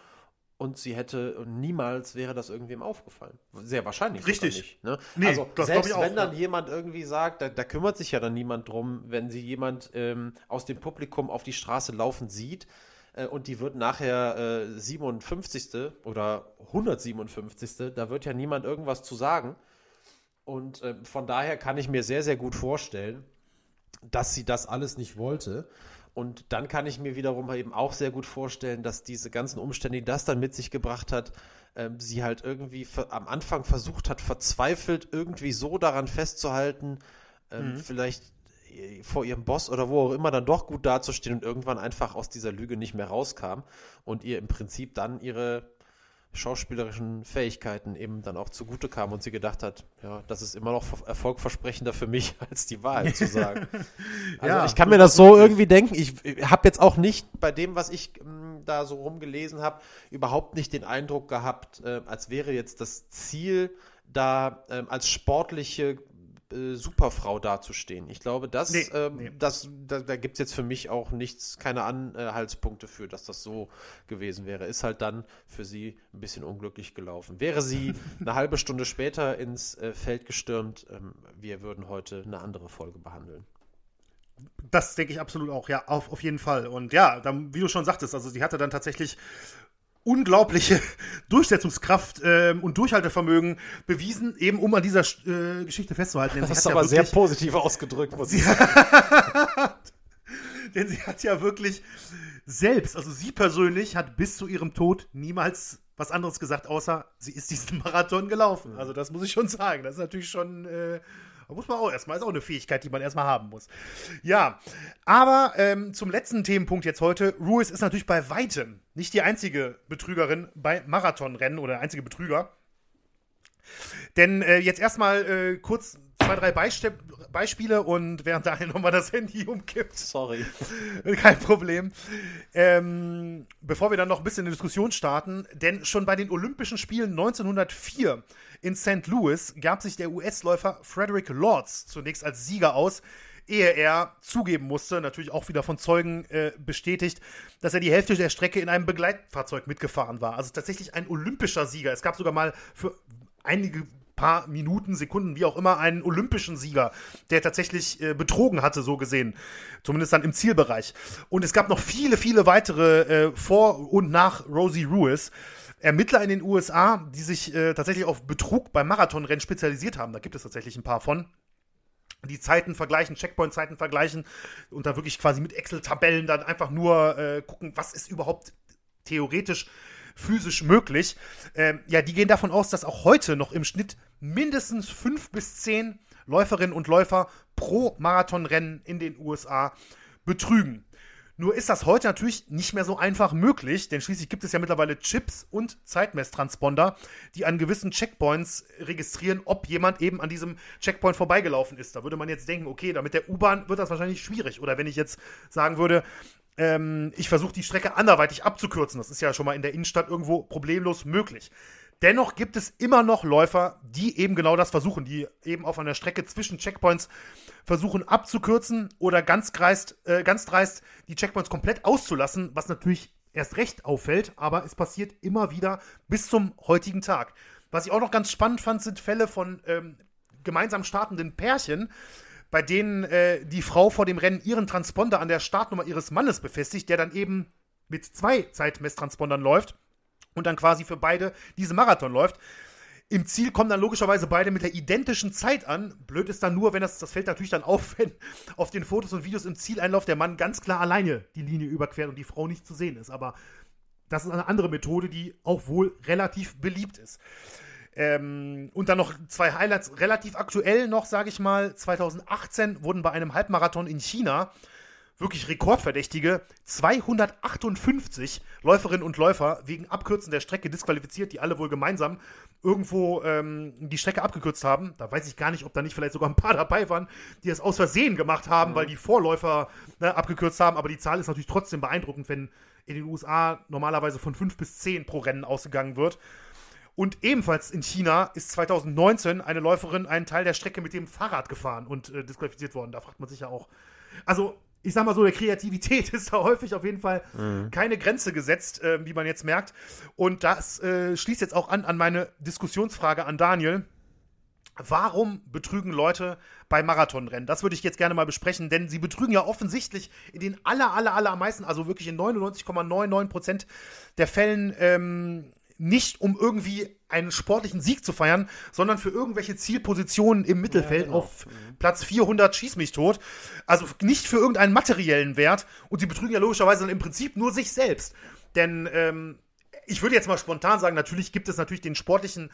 und sie hätte niemals wäre das irgendwem aufgefallen. Sehr wahrscheinlich. Richtig. Nicht, ne? nee, also selbst wenn dann jemand irgendwie sagt, da, da, kümmert sich ja dann niemand drum, wenn sie jemand ähm, aus dem Publikum auf die Straße laufen sieht äh, und die wird nachher äh, 57. oder 157. Da wird ja niemand irgendwas zu sagen. Und äh, von daher kann ich mir sehr, sehr gut vorstellen, dass sie das alles nicht wollte. Und dann kann ich mir wiederum eben auch sehr gut vorstellen, dass diese ganzen Umstände, die das dann mit sich gebracht hat, äh, sie halt irgendwie am Anfang versucht hat, verzweifelt irgendwie so daran festzuhalten, äh, mhm. vielleicht äh, vor ihrem Boss oder wo auch immer dann doch gut dazustehen und irgendwann einfach aus dieser Lüge nicht mehr rauskam und ihr im Prinzip dann ihre schauspielerischen Fähigkeiten eben dann auch zugute kam und sie gedacht hat, ja, das ist immer noch erfolgversprechender für mich, als die Wahrheit zu sagen. also ja, ich kann mir das so irgendwie denken. Ich habe jetzt auch nicht bei dem, was ich da so rumgelesen habe, überhaupt nicht den Eindruck gehabt, äh, als wäre jetzt das Ziel, da äh, als sportliche äh, Superfrau dazustehen. Ich glaube, das, nee, ähm, nee. das da, da gibt es jetzt für mich auch nichts, keine Anhaltspunkte für, dass das so gewesen wäre. Ist halt dann für sie ein bisschen unglücklich gelaufen. Wäre sie eine halbe Stunde später ins äh, Feld gestürmt, ähm, wir würden heute eine andere Folge behandeln. Das denke ich absolut auch, ja, auf, auf jeden Fall. Und ja, dann, wie du schon sagtest, also sie hatte dann tatsächlich unglaubliche Durchsetzungskraft äh, und Durchhaltevermögen bewiesen, eben um an dieser äh, Geschichte festzuhalten. Das ist aber ja sehr positiv ausgedrückt, muss ich sagen. denn sie hat ja wirklich selbst, also sie persönlich hat bis zu ihrem Tod niemals was anderes gesagt, außer sie ist diesen Marathon gelaufen. Also das muss ich schon sagen. Das ist natürlich schon äh, muss man auch erstmal, ist auch eine Fähigkeit, die man erstmal haben muss. Ja, aber ähm, zum letzten Themenpunkt jetzt heute. Ruiz ist natürlich bei weitem nicht die einzige Betrügerin bei Marathonrennen oder der einzige Betrüger. Denn äh, jetzt erstmal äh, kurz zwei, drei Beisp Beispiele und während Daniel nochmal das Handy umkippt. Sorry. Kein Problem. Ähm, bevor wir dann noch ein bisschen in Diskussion starten, denn schon bei den Olympischen Spielen 1904 in St. Louis gab sich der US-Läufer Frederick Lords zunächst als Sieger aus, ehe er zugeben musste, natürlich auch wieder von Zeugen äh, bestätigt, dass er die Hälfte der Strecke in einem Begleitfahrzeug mitgefahren war. Also tatsächlich ein olympischer Sieger. Es gab sogar mal für einige paar Minuten, Sekunden, wie auch immer, einen olympischen Sieger, der tatsächlich äh, betrogen hatte, so gesehen. Zumindest dann im Zielbereich. Und es gab noch viele, viele weitere äh, vor und nach Rosie Ruiz. Ermittler in den USA, die sich äh, tatsächlich auf Betrug beim Marathonrennen spezialisiert haben. Da gibt es tatsächlich ein paar von. Die Zeiten vergleichen, Checkpoint-Zeiten vergleichen und da wirklich quasi mit Excel-Tabellen dann einfach nur äh, gucken, was ist überhaupt theoretisch physisch möglich. Ähm, ja, die gehen davon aus, dass auch heute noch im Schnitt mindestens fünf bis zehn Läuferinnen und Läufer pro Marathonrennen in den USA betrügen. Nur ist das heute natürlich nicht mehr so einfach möglich, denn schließlich gibt es ja mittlerweile Chips und Zeitmesstransponder, die an gewissen Checkpoints registrieren, ob jemand eben an diesem Checkpoint vorbeigelaufen ist. Da würde man jetzt denken, okay, damit der U-Bahn wird das wahrscheinlich schwierig. Oder wenn ich jetzt sagen würde, ähm, ich versuche die Strecke anderweitig abzukürzen, das ist ja schon mal in der Innenstadt irgendwo problemlos möglich. Dennoch gibt es immer noch Läufer, die eben genau das versuchen, die eben auf einer Strecke zwischen Checkpoints versuchen abzukürzen oder ganz dreist, äh, ganz dreist die Checkpoints komplett auszulassen, was natürlich erst recht auffällt, aber es passiert immer wieder bis zum heutigen Tag. Was ich auch noch ganz spannend fand, sind Fälle von ähm, gemeinsam startenden Pärchen, bei denen äh, die Frau vor dem Rennen ihren Transponder an der Startnummer ihres Mannes befestigt, der dann eben mit zwei Zeitmesstranspondern läuft und dann quasi für beide diese Marathon läuft. Im Ziel kommen dann logischerweise beide mit der identischen Zeit an. Blöd ist dann nur, wenn das, das fällt natürlich dann auf, wenn auf den Fotos und Videos im Zieleinlauf der Mann ganz klar alleine die Linie überquert und die Frau nicht zu sehen ist. Aber das ist eine andere Methode, die auch wohl relativ beliebt ist. Ähm, und dann noch zwei Highlights, relativ aktuell noch, sage ich mal. 2018 wurden bei einem Halbmarathon in China wirklich Rekordverdächtige, 258 Läuferinnen und Läufer wegen Abkürzen der Strecke disqualifiziert, die alle wohl gemeinsam irgendwo ähm, die Strecke abgekürzt haben. Da weiß ich gar nicht, ob da nicht vielleicht sogar ein paar dabei waren, die es aus Versehen gemacht haben, mhm. weil die Vorläufer ne, abgekürzt haben. Aber die Zahl ist natürlich trotzdem beeindruckend, wenn in den USA normalerweise von 5 bis 10 pro Rennen ausgegangen wird. Und ebenfalls in China ist 2019 eine Läuferin einen Teil der Strecke mit dem Fahrrad gefahren und äh, disqualifiziert worden. Da fragt man sich ja auch. Also ich sag mal so, der Kreativität ist da häufig auf jeden Fall mhm. keine Grenze gesetzt, äh, wie man jetzt merkt. Und das äh, schließt jetzt auch an an meine Diskussionsfrage an Daniel. Warum betrügen Leute bei Marathonrennen? Das würde ich jetzt gerne mal besprechen, denn sie betrügen ja offensichtlich in den aller, aller, allermeisten, also wirklich in 99,99 Prozent der Fällen ähm, nicht um irgendwie einen sportlichen Sieg zu feiern, sondern für irgendwelche Zielpositionen im Mittelfeld ja, genau. auf. Platz 400 schieß mich tot. Also nicht für irgendeinen materiellen Wert. Und sie betrügen ja logischerweise dann im Prinzip nur sich selbst. Denn ähm, ich würde jetzt mal spontan sagen, natürlich gibt es natürlich den sportlichen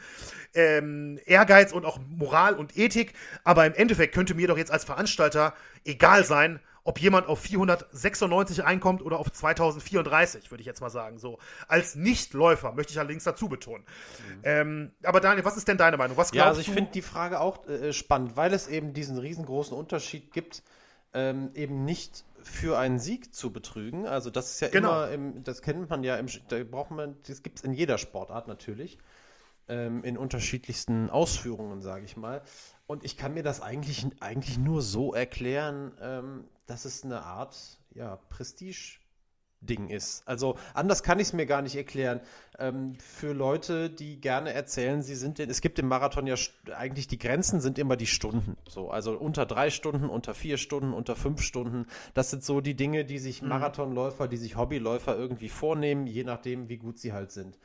ähm, Ehrgeiz und auch Moral und Ethik, aber im Endeffekt könnte mir doch jetzt als Veranstalter egal sein, ob jemand auf 496 einkommt oder auf 2034, würde ich jetzt mal sagen. So als Nichtläufer möchte ich allerdings dazu betonen. Mhm. Ähm, aber Daniel, was ist denn deine Meinung? Was glaubst ja, also ich finde die Frage auch äh, spannend, weil es eben diesen riesengroßen Unterschied gibt, ähm, eben nicht für einen Sieg zu betrügen. Also das ist ja Genau. immer, im, das kennt man ja, im, da braucht man, das gibt es in jeder Sportart natürlich, ähm, in unterschiedlichsten Ausführungen, sage ich mal. Und ich kann mir das eigentlich, eigentlich nur so erklären, ähm, dass es eine Art, ja, Prestige. Ding ist. Also anders kann ich es mir gar nicht erklären. Ähm, für Leute, die gerne erzählen, sie sind, es gibt im Marathon ja eigentlich die Grenzen sind immer die Stunden. So, also unter drei Stunden, unter vier Stunden, unter fünf Stunden. Das sind so die Dinge, die sich Marathonläufer, die sich Hobbyläufer irgendwie vornehmen, je nachdem, wie gut sie halt sind.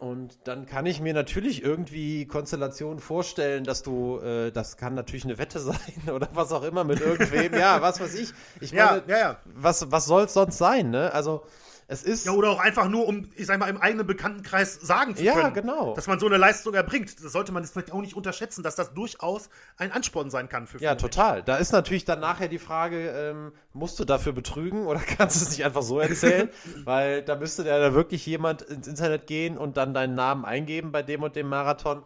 Und dann kann ich mir natürlich irgendwie Konstellationen vorstellen, dass du, äh, das kann natürlich eine Wette sein oder was auch immer mit irgendwem. ja, was weiß ich. Ich Ja, meine, ja, ja. was, was soll es sonst sein, ne? Also, es ist. Ja, oder auch einfach nur, um, ich sag mal, im eigenen Bekanntenkreis sagen zu Ja, können, genau. dass man so eine Leistung erbringt. Das sollte man jetzt vielleicht auch nicht unterschätzen, dass das durchaus ein Ansporn sein kann für ja, viele total. Da ist natürlich dann nachher die Frage, ähm, musst du dafür betrügen oder kannst du es nicht einfach so erzählen? Weil da müsste ja da wirklich jemand ins Internet gehen und dann deinen Namen eingeben bei dem und dem Marathon.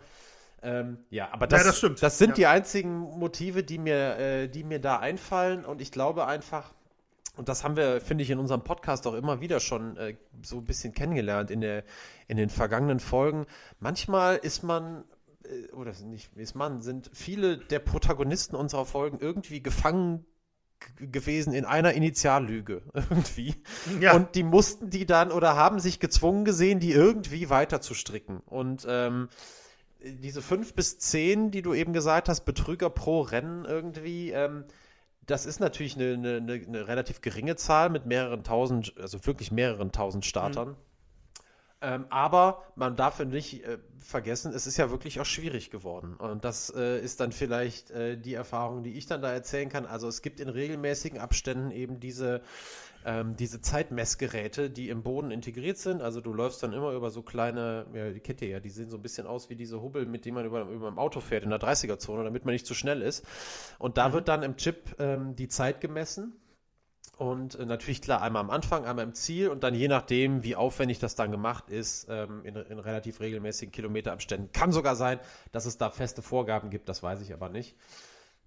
Ähm, ja, aber das, Ja, das stimmt. das sind Ja. die einzigen Motive, die mir, äh, die mir da einfallen. Und ich glaube einfach, und das haben wir, finde ich, in unserem Podcast auch immer wieder schon äh, so ein bisschen kennengelernt in, der, in den vergangenen Folgen. Manchmal ist man, äh, oder nicht ist man, sind viele der Protagonisten unserer Folgen irgendwie gefangen gewesen in einer Initiallüge irgendwie. Ja. Und die mussten die dann oder haben sich gezwungen gesehen, die irgendwie weiter zu stricken. Und ähm, diese fünf bis zehn, die du eben gesagt hast, Betrüger pro Rennen irgendwie, ähm, das ist natürlich eine, eine, eine, relativ geringe Zahl mit mehreren tausend, also wirklich mehreren tausend Startern. Ähm, aber man darf nicht äh, vergessen, es ist ja wirklich auch schwierig geworden. Und das äh, ist dann vielleicht äh, die Erfahrung, die ich dann da erzählen kann. Also es gibt in regelmäßigen Abständen eben diese, ähm, diese Zeitmessgeräte, die im Boden integriert sind. Also du läufst dann immer über so kleine, ja, die Kette ja, die sehen so ein bisschen aus wie diese Hubbel, mit denen man über, über dem Auto fährt in der 30er-Zone, damit man nicht zu schnell ist. Und da wird dann im Chip ähm, die Zeit gemessen. Und äh, natürlich klar, einmal am Anfang, einmal im Ziel und dann je nachdem, wie aufwendig das dann gemacht ist, ähm, in, in relativ regelmäßigen Kilometerabständen. Kann sogar sein, dass es da feste Vorgaben gibt, das weiß ich aber nicht.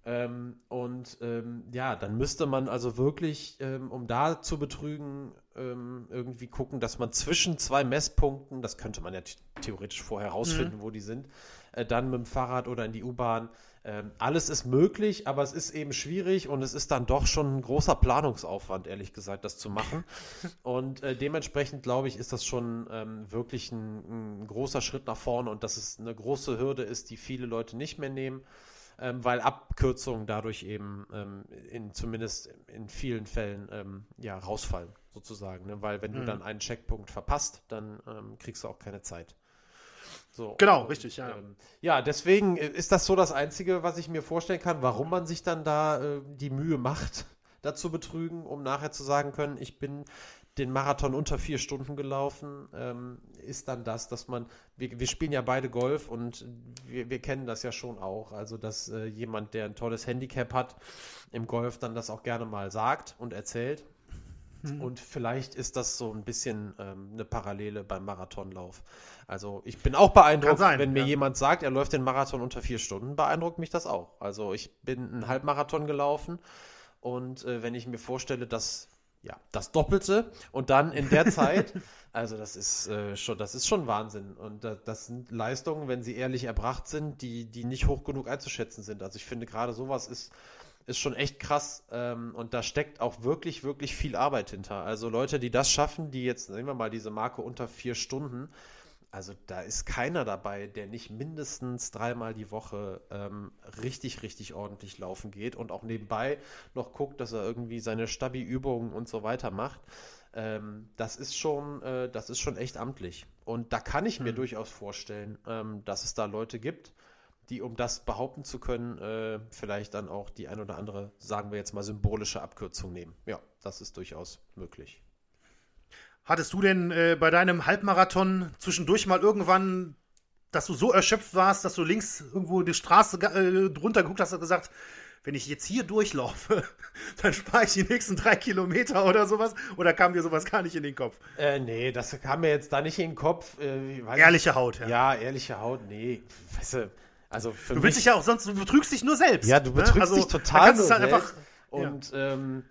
Ähm, und ähm, ja, dann müsste man also wirklich, ähm, um da zu betrügen, ähm, irgendwie gucken, dass man zwischen zwei Messpunkten, das könnte man ja th- theoretisch vorher rausfinden, wo die sind, äh, dann mit dem Fahrrad oder in die U-Bahn. Ähm, alles ist möglich, aber es ist eben schwierig und es ist dann doch schon ein großer Planungsaufwand, ehrlich gesagt, das zu machen. Und äh, dementsprechend, glaube ich, ist das schon ähm, wirklich ein, ein großer Schritt nach vorne und dass es eine große Hürde ist, die viele Leute nicht mehr nehmen ähm, weil Abkürzungen dadurch eben ähm, in, zumindest in vielen Fällen ähm, ja, rausfallen, sozusagen. Ne? Weil wenn du dann einen Checkpunkt verpasst, dann ähm, kriegst du auch keine Zeit. So. Genau, richtig, ja. Ähm, ja, deswegen äh, ist das so das Einzige, was ich mir vorstellen kann, warum man sich dann da äh, die Mühe macht, dazu betrügen, um nachher zu sagen können, ich bin den Marathon unter vier Stunden gelaufen, ähm, ist dann das, dass man, wir, wir spielen ja beide Golf und wir, wir kennen das ja schon auch, also dass äh, jemand, der ein tolles Handicap hat im Golf, dann das auch gerne mal sagt und erzählt. Und vielleicht ist das so ein bisschen ähm, eine Parallele beim Marathonlauf. Also ich bin auch beeindruckt, sein, wenn mir ja. jemand sagt, er läuft den Marathon unter vier Stunden, beeindruckt mich das auch. Also ich bin einen Halbmarathon gelaufen und äh, wenn ich mir vorstelle, dass ja das Doppelte und dann in der Zeit, also das ist äh, schon, das ist schon Wahnsinn. Und äh, das sind Leistungen, wenn sie ehrlich erbracht sind, die, die nicht hoch genug einzuschätzen sind. Also ich finde gerade sowas ist ist schon echt krass ähm, und da steckt auch wirklich, wirklich viel Arbeit hinter. Also Leute, die das schaffen, die jetzt, nehmen wir mal diese Marke unter vier Stunden, also da ist keiner dabei, der nicht mindestens dreimal die Woche ähm, richtig, richtig ordentlich laufen geht und auch nebenbei noch guckt, dass er irgendwie seine Stabi-Übungen und so weiter macht. Ähm, das ist schon, äh, das ist schon echt amtlich. Und da kann ich mir durchaus vorstellen, ähm, dass es da Leute gibt, die, um das behaupten zu können, äh, vielleicht dann auch die ein oder andere, sagen wir jetzt mal, symbolische Abkürzung nehmen. Ja, das ist durchaus möglich. Hattest du denn äh, bei deinem Halbmarathon zwischendurch mal irgendwann, dass du so erschöpft warst, dass du links irgendwo die Straße äh, drunter geguckt hast und gesagt, wenn ich jetzt hier durchlaufe, dann spare ich die nächsten drei Kilometer oder sowas? Oder kam dir sowas gar nicht in den Kopf? Äh, nee, das kam mir jetzt da nicht in den Kopf. Äh, Ehrliche Haut, ja. Ja, ehrliche Haut, nee. Weißt du, also für Du mich, willst dich ja auch sonst, du betrügst dich nur selbst. Ja, du ne? betrügst Also, dich total kannst du nur es halt selbst. einfach, Und ähm,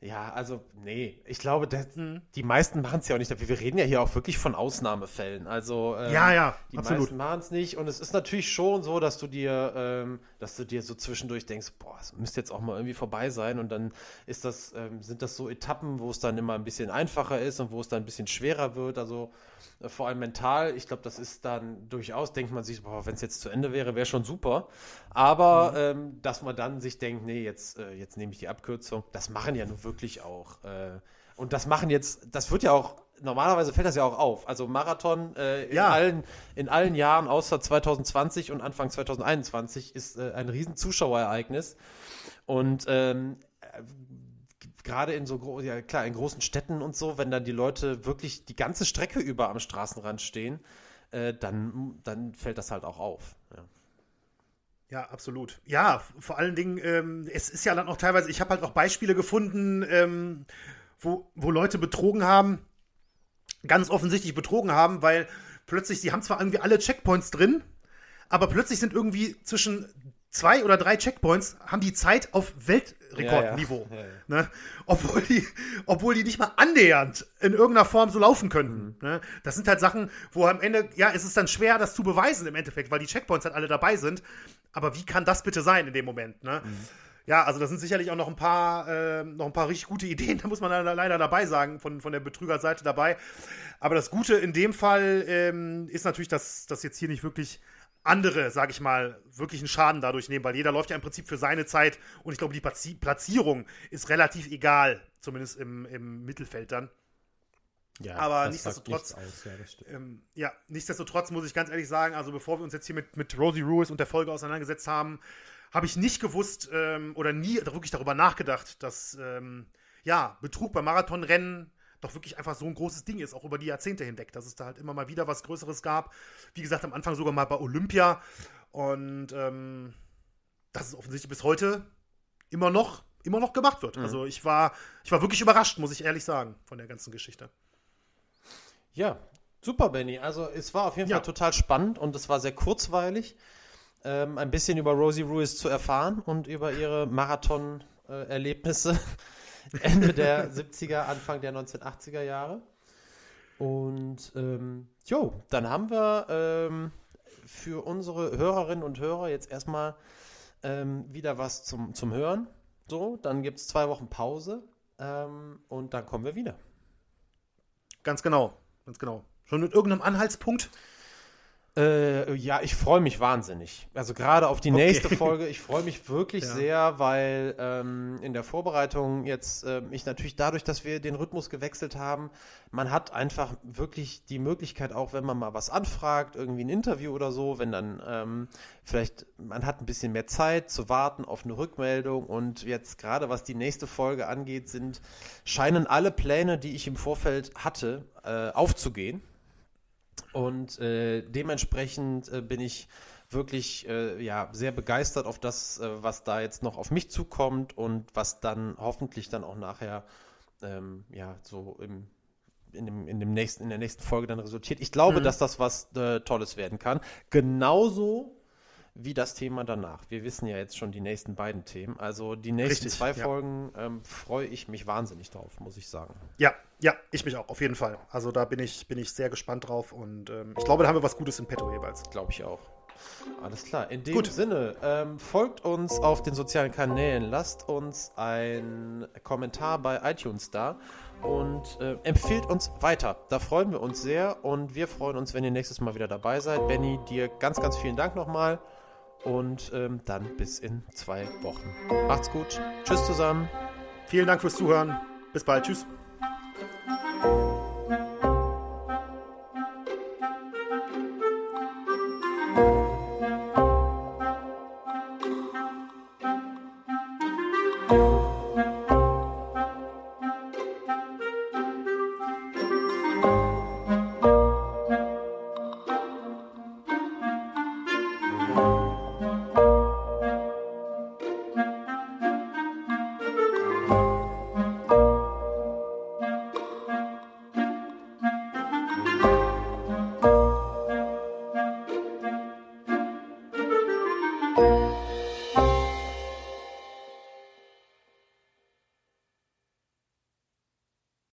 Ja, also, nee, ich glaube, das, Mhm. die meisten machen es ja auch nicht. Wir reden ja hier auch wirklich von Ausnahmefällen. Also, ähm, Ja, ja, die absolut. meisten machen es nicht. Und es ist natürlich schon so, dass du dir, ähm, dass du dir so zwischendurch denkst, boah, es müsste jetzt auch mal irgendwie vorbei sein. Und dann ist das, ähm, sind das so Etappen, wo es dann immer ein bisschen einfacher ist und wo es dann ein bisschen schwerer wird. Also, vor allem mental, ich glaube, das ist dann durchaus, denkt man sich, wenn es jetzt zu Ende wäre, wäre schon super. Aber ähm, dass man dann sich denkt, nee, jetzt, äh, jetzt nehme ich die Abkürzung, das machen ja nun wirklich auch. Äh, und das machen jetzt, das wird ja auch, normalerweise fällt das ja auch auf. Also Marathon äh, in, Ja. allen, in allen Jahren außer 2020 und Anfang 2021 ist äh, ein riesen Zuschauerereignis. Und ähm, äh, gerade in so ja klar, in großen Städten und so, wenn dann die Leute wirklich die ganze Strecke über am Straßenrand stehen, äh, dann, dann fällt das halt auch auf. Ja. Ja, absolut. Ja, vor allen Dingen, ähm, es ist ja dann auch teilweise, ich habe halt auch Beispiele gefunden, ähm, wo, wo Leute betrogen haben, ganz offensichtlich betrogen haben, weil plötzlich, sie haben zwar irgendwie alle Checkpoints drin, aber plötzlich sind irgendwie zwischen zwei oder drei Checkpoints, haben die Zeit auf Weltrekordniveau. Ja, ja. Ja, Ne? Obwohl, die, obwohl die nicht mal annähernd in irgendeiner Form so laufen könnten. Ne? Das sind halt Sachen, wo am Ende, ja, es ist dann schwer, das zu beweisen im Endeffekt, weil die Checkpoints halt alle dabei sind. Aber wie kann das bitte sein in dem Moment? Ne? Ja, also da sind sicherlich auch noch ein paar, äh, noch ein paar richtig gute Ideen, da muss man leider, leider dabei sagen, von, von der Betrügerseite dabei. Aber das Gute in dem Fall ähm, ist natürlich, dass das jetzt hier nicht wirklich andere, sag ich mal, wirklich einen Schaden dadurch nehmen, weil jeder läuft ja im Prinzip für seine Zeit und ich glaube, die Platzierung ist relativ egal, zumindest im, im Mittelfeld dann. Ja, Aber nichtsdestotrotz- nichts ja. Ähm, ja, nichtsdestotrotz muss ich ganz ehrlich sagen, also bevor wir uns jetzt hier mit, mit Rosie Ruiz und der Folge auseinandergesetzt haben, habe ich nicht gewusst ähm, oder nie wirklich darüber nachgedacht, dass ähm, ja, Betrug beim Marathonrennen doch wirklich einfach so ein großes Ding ist, auch über die Jahrzehnte hinweg, dass es da halt immer mal wieder was Größeres gab. Wie gesagt, am Anfang sogar mal bei Olympia. Und ähm, dass es offensichtlich bis heute immer noch, immer noch gemacht wird. Also ich war, ich war wirklich überrascht, muss ich ehrlich sagen, von der ganzen Geschichte. Ja, super, Benny. Also es war auf jeden Ja. Fall total spannend und es war sehr kurzweilig, ähm, ein bisschen über Rosie Ruiz zu erfahren und über ihre Marathon-Erlebnisse Ende der 70er, Anfang der 1980er Jahre. Und ähm, jo, dann haben wir ähm, für unsere Hörerinnen und Hörer jetzt erstmal ähm, wieder was zum, zum Hören. So, dann gibt es zwei Wochen Pause ähm, und dann kommen wir wieder. Ganz genau, ganz genau. Schon mit irgendeinem Anhaltspunkt? Äh, ja, ich freue mich wahnsinnig. Also gerade auf die Okay. nächste Folge. Ich freue mich wirklich Ja. sehr, weil ähm, in der Vorbereitung jetzt ähm, ich natürlich dadurch, dass wir den Rhythmus gewechselt haben, man hat einfach wirklich die Möglichkeit, auch wenn man mal was anfragt, irgendwie ein Interview oder so, wenn dann ähm, vielleicht man hat ein bisschen mehr Zeit zu warten auf eine Rückmeldung und jetzt gerade was die nächste Folge angeht, sind scheinen alle Pläne, die ich im Vorfeld hatte, äh, aufzugehen. Und äh, dementsprechend äh, bin ich wirklich äh, ja, sehr begeistert auf das, äh, was da jetzt noch auf mich zukommt und was dann hoffentlich dann auch nachher ähm, ja, so im, in, dem, in, dem nächsten, in der nächsten Folge dann resultiert. Ich glaube, Mhm. dass das was äh, Tolles werden kann. Genauso wie das Thema danach. Wir wissen ja jetzt schon die nächsten beiden Themen. Also die nächsten Richtig, zwei ja. Folgen ähm, freue ich mich wahnsinnig drauf, muss ich sagen. Ja, ja, ich mich auch, auf jeden Fall. Also da bin ich, bin ich sehr gespannt drauf und ähm, ich glaube, da haben wir was Gutes im Petto jeweils. Glaube ich auch. Alles klar. In dem Gut. Sinne, ähm, folgt uns auf den sozialen Kanälen, lasst uns einen Kommentar bei iTunes da und äh, empfiehlt uns weiter. Da freuen wir uns sehr und wir freuen uns, wenn ihr nächstes Mal wieder dabei seid. Benny, dir ganz, ganz vielen Dank nochmal und ähm, dann bis in zwei Wochen. Macht's gut. Tschüss zusammen. Vielen Dank fürs Zuhören. Bis bald. Tschüss.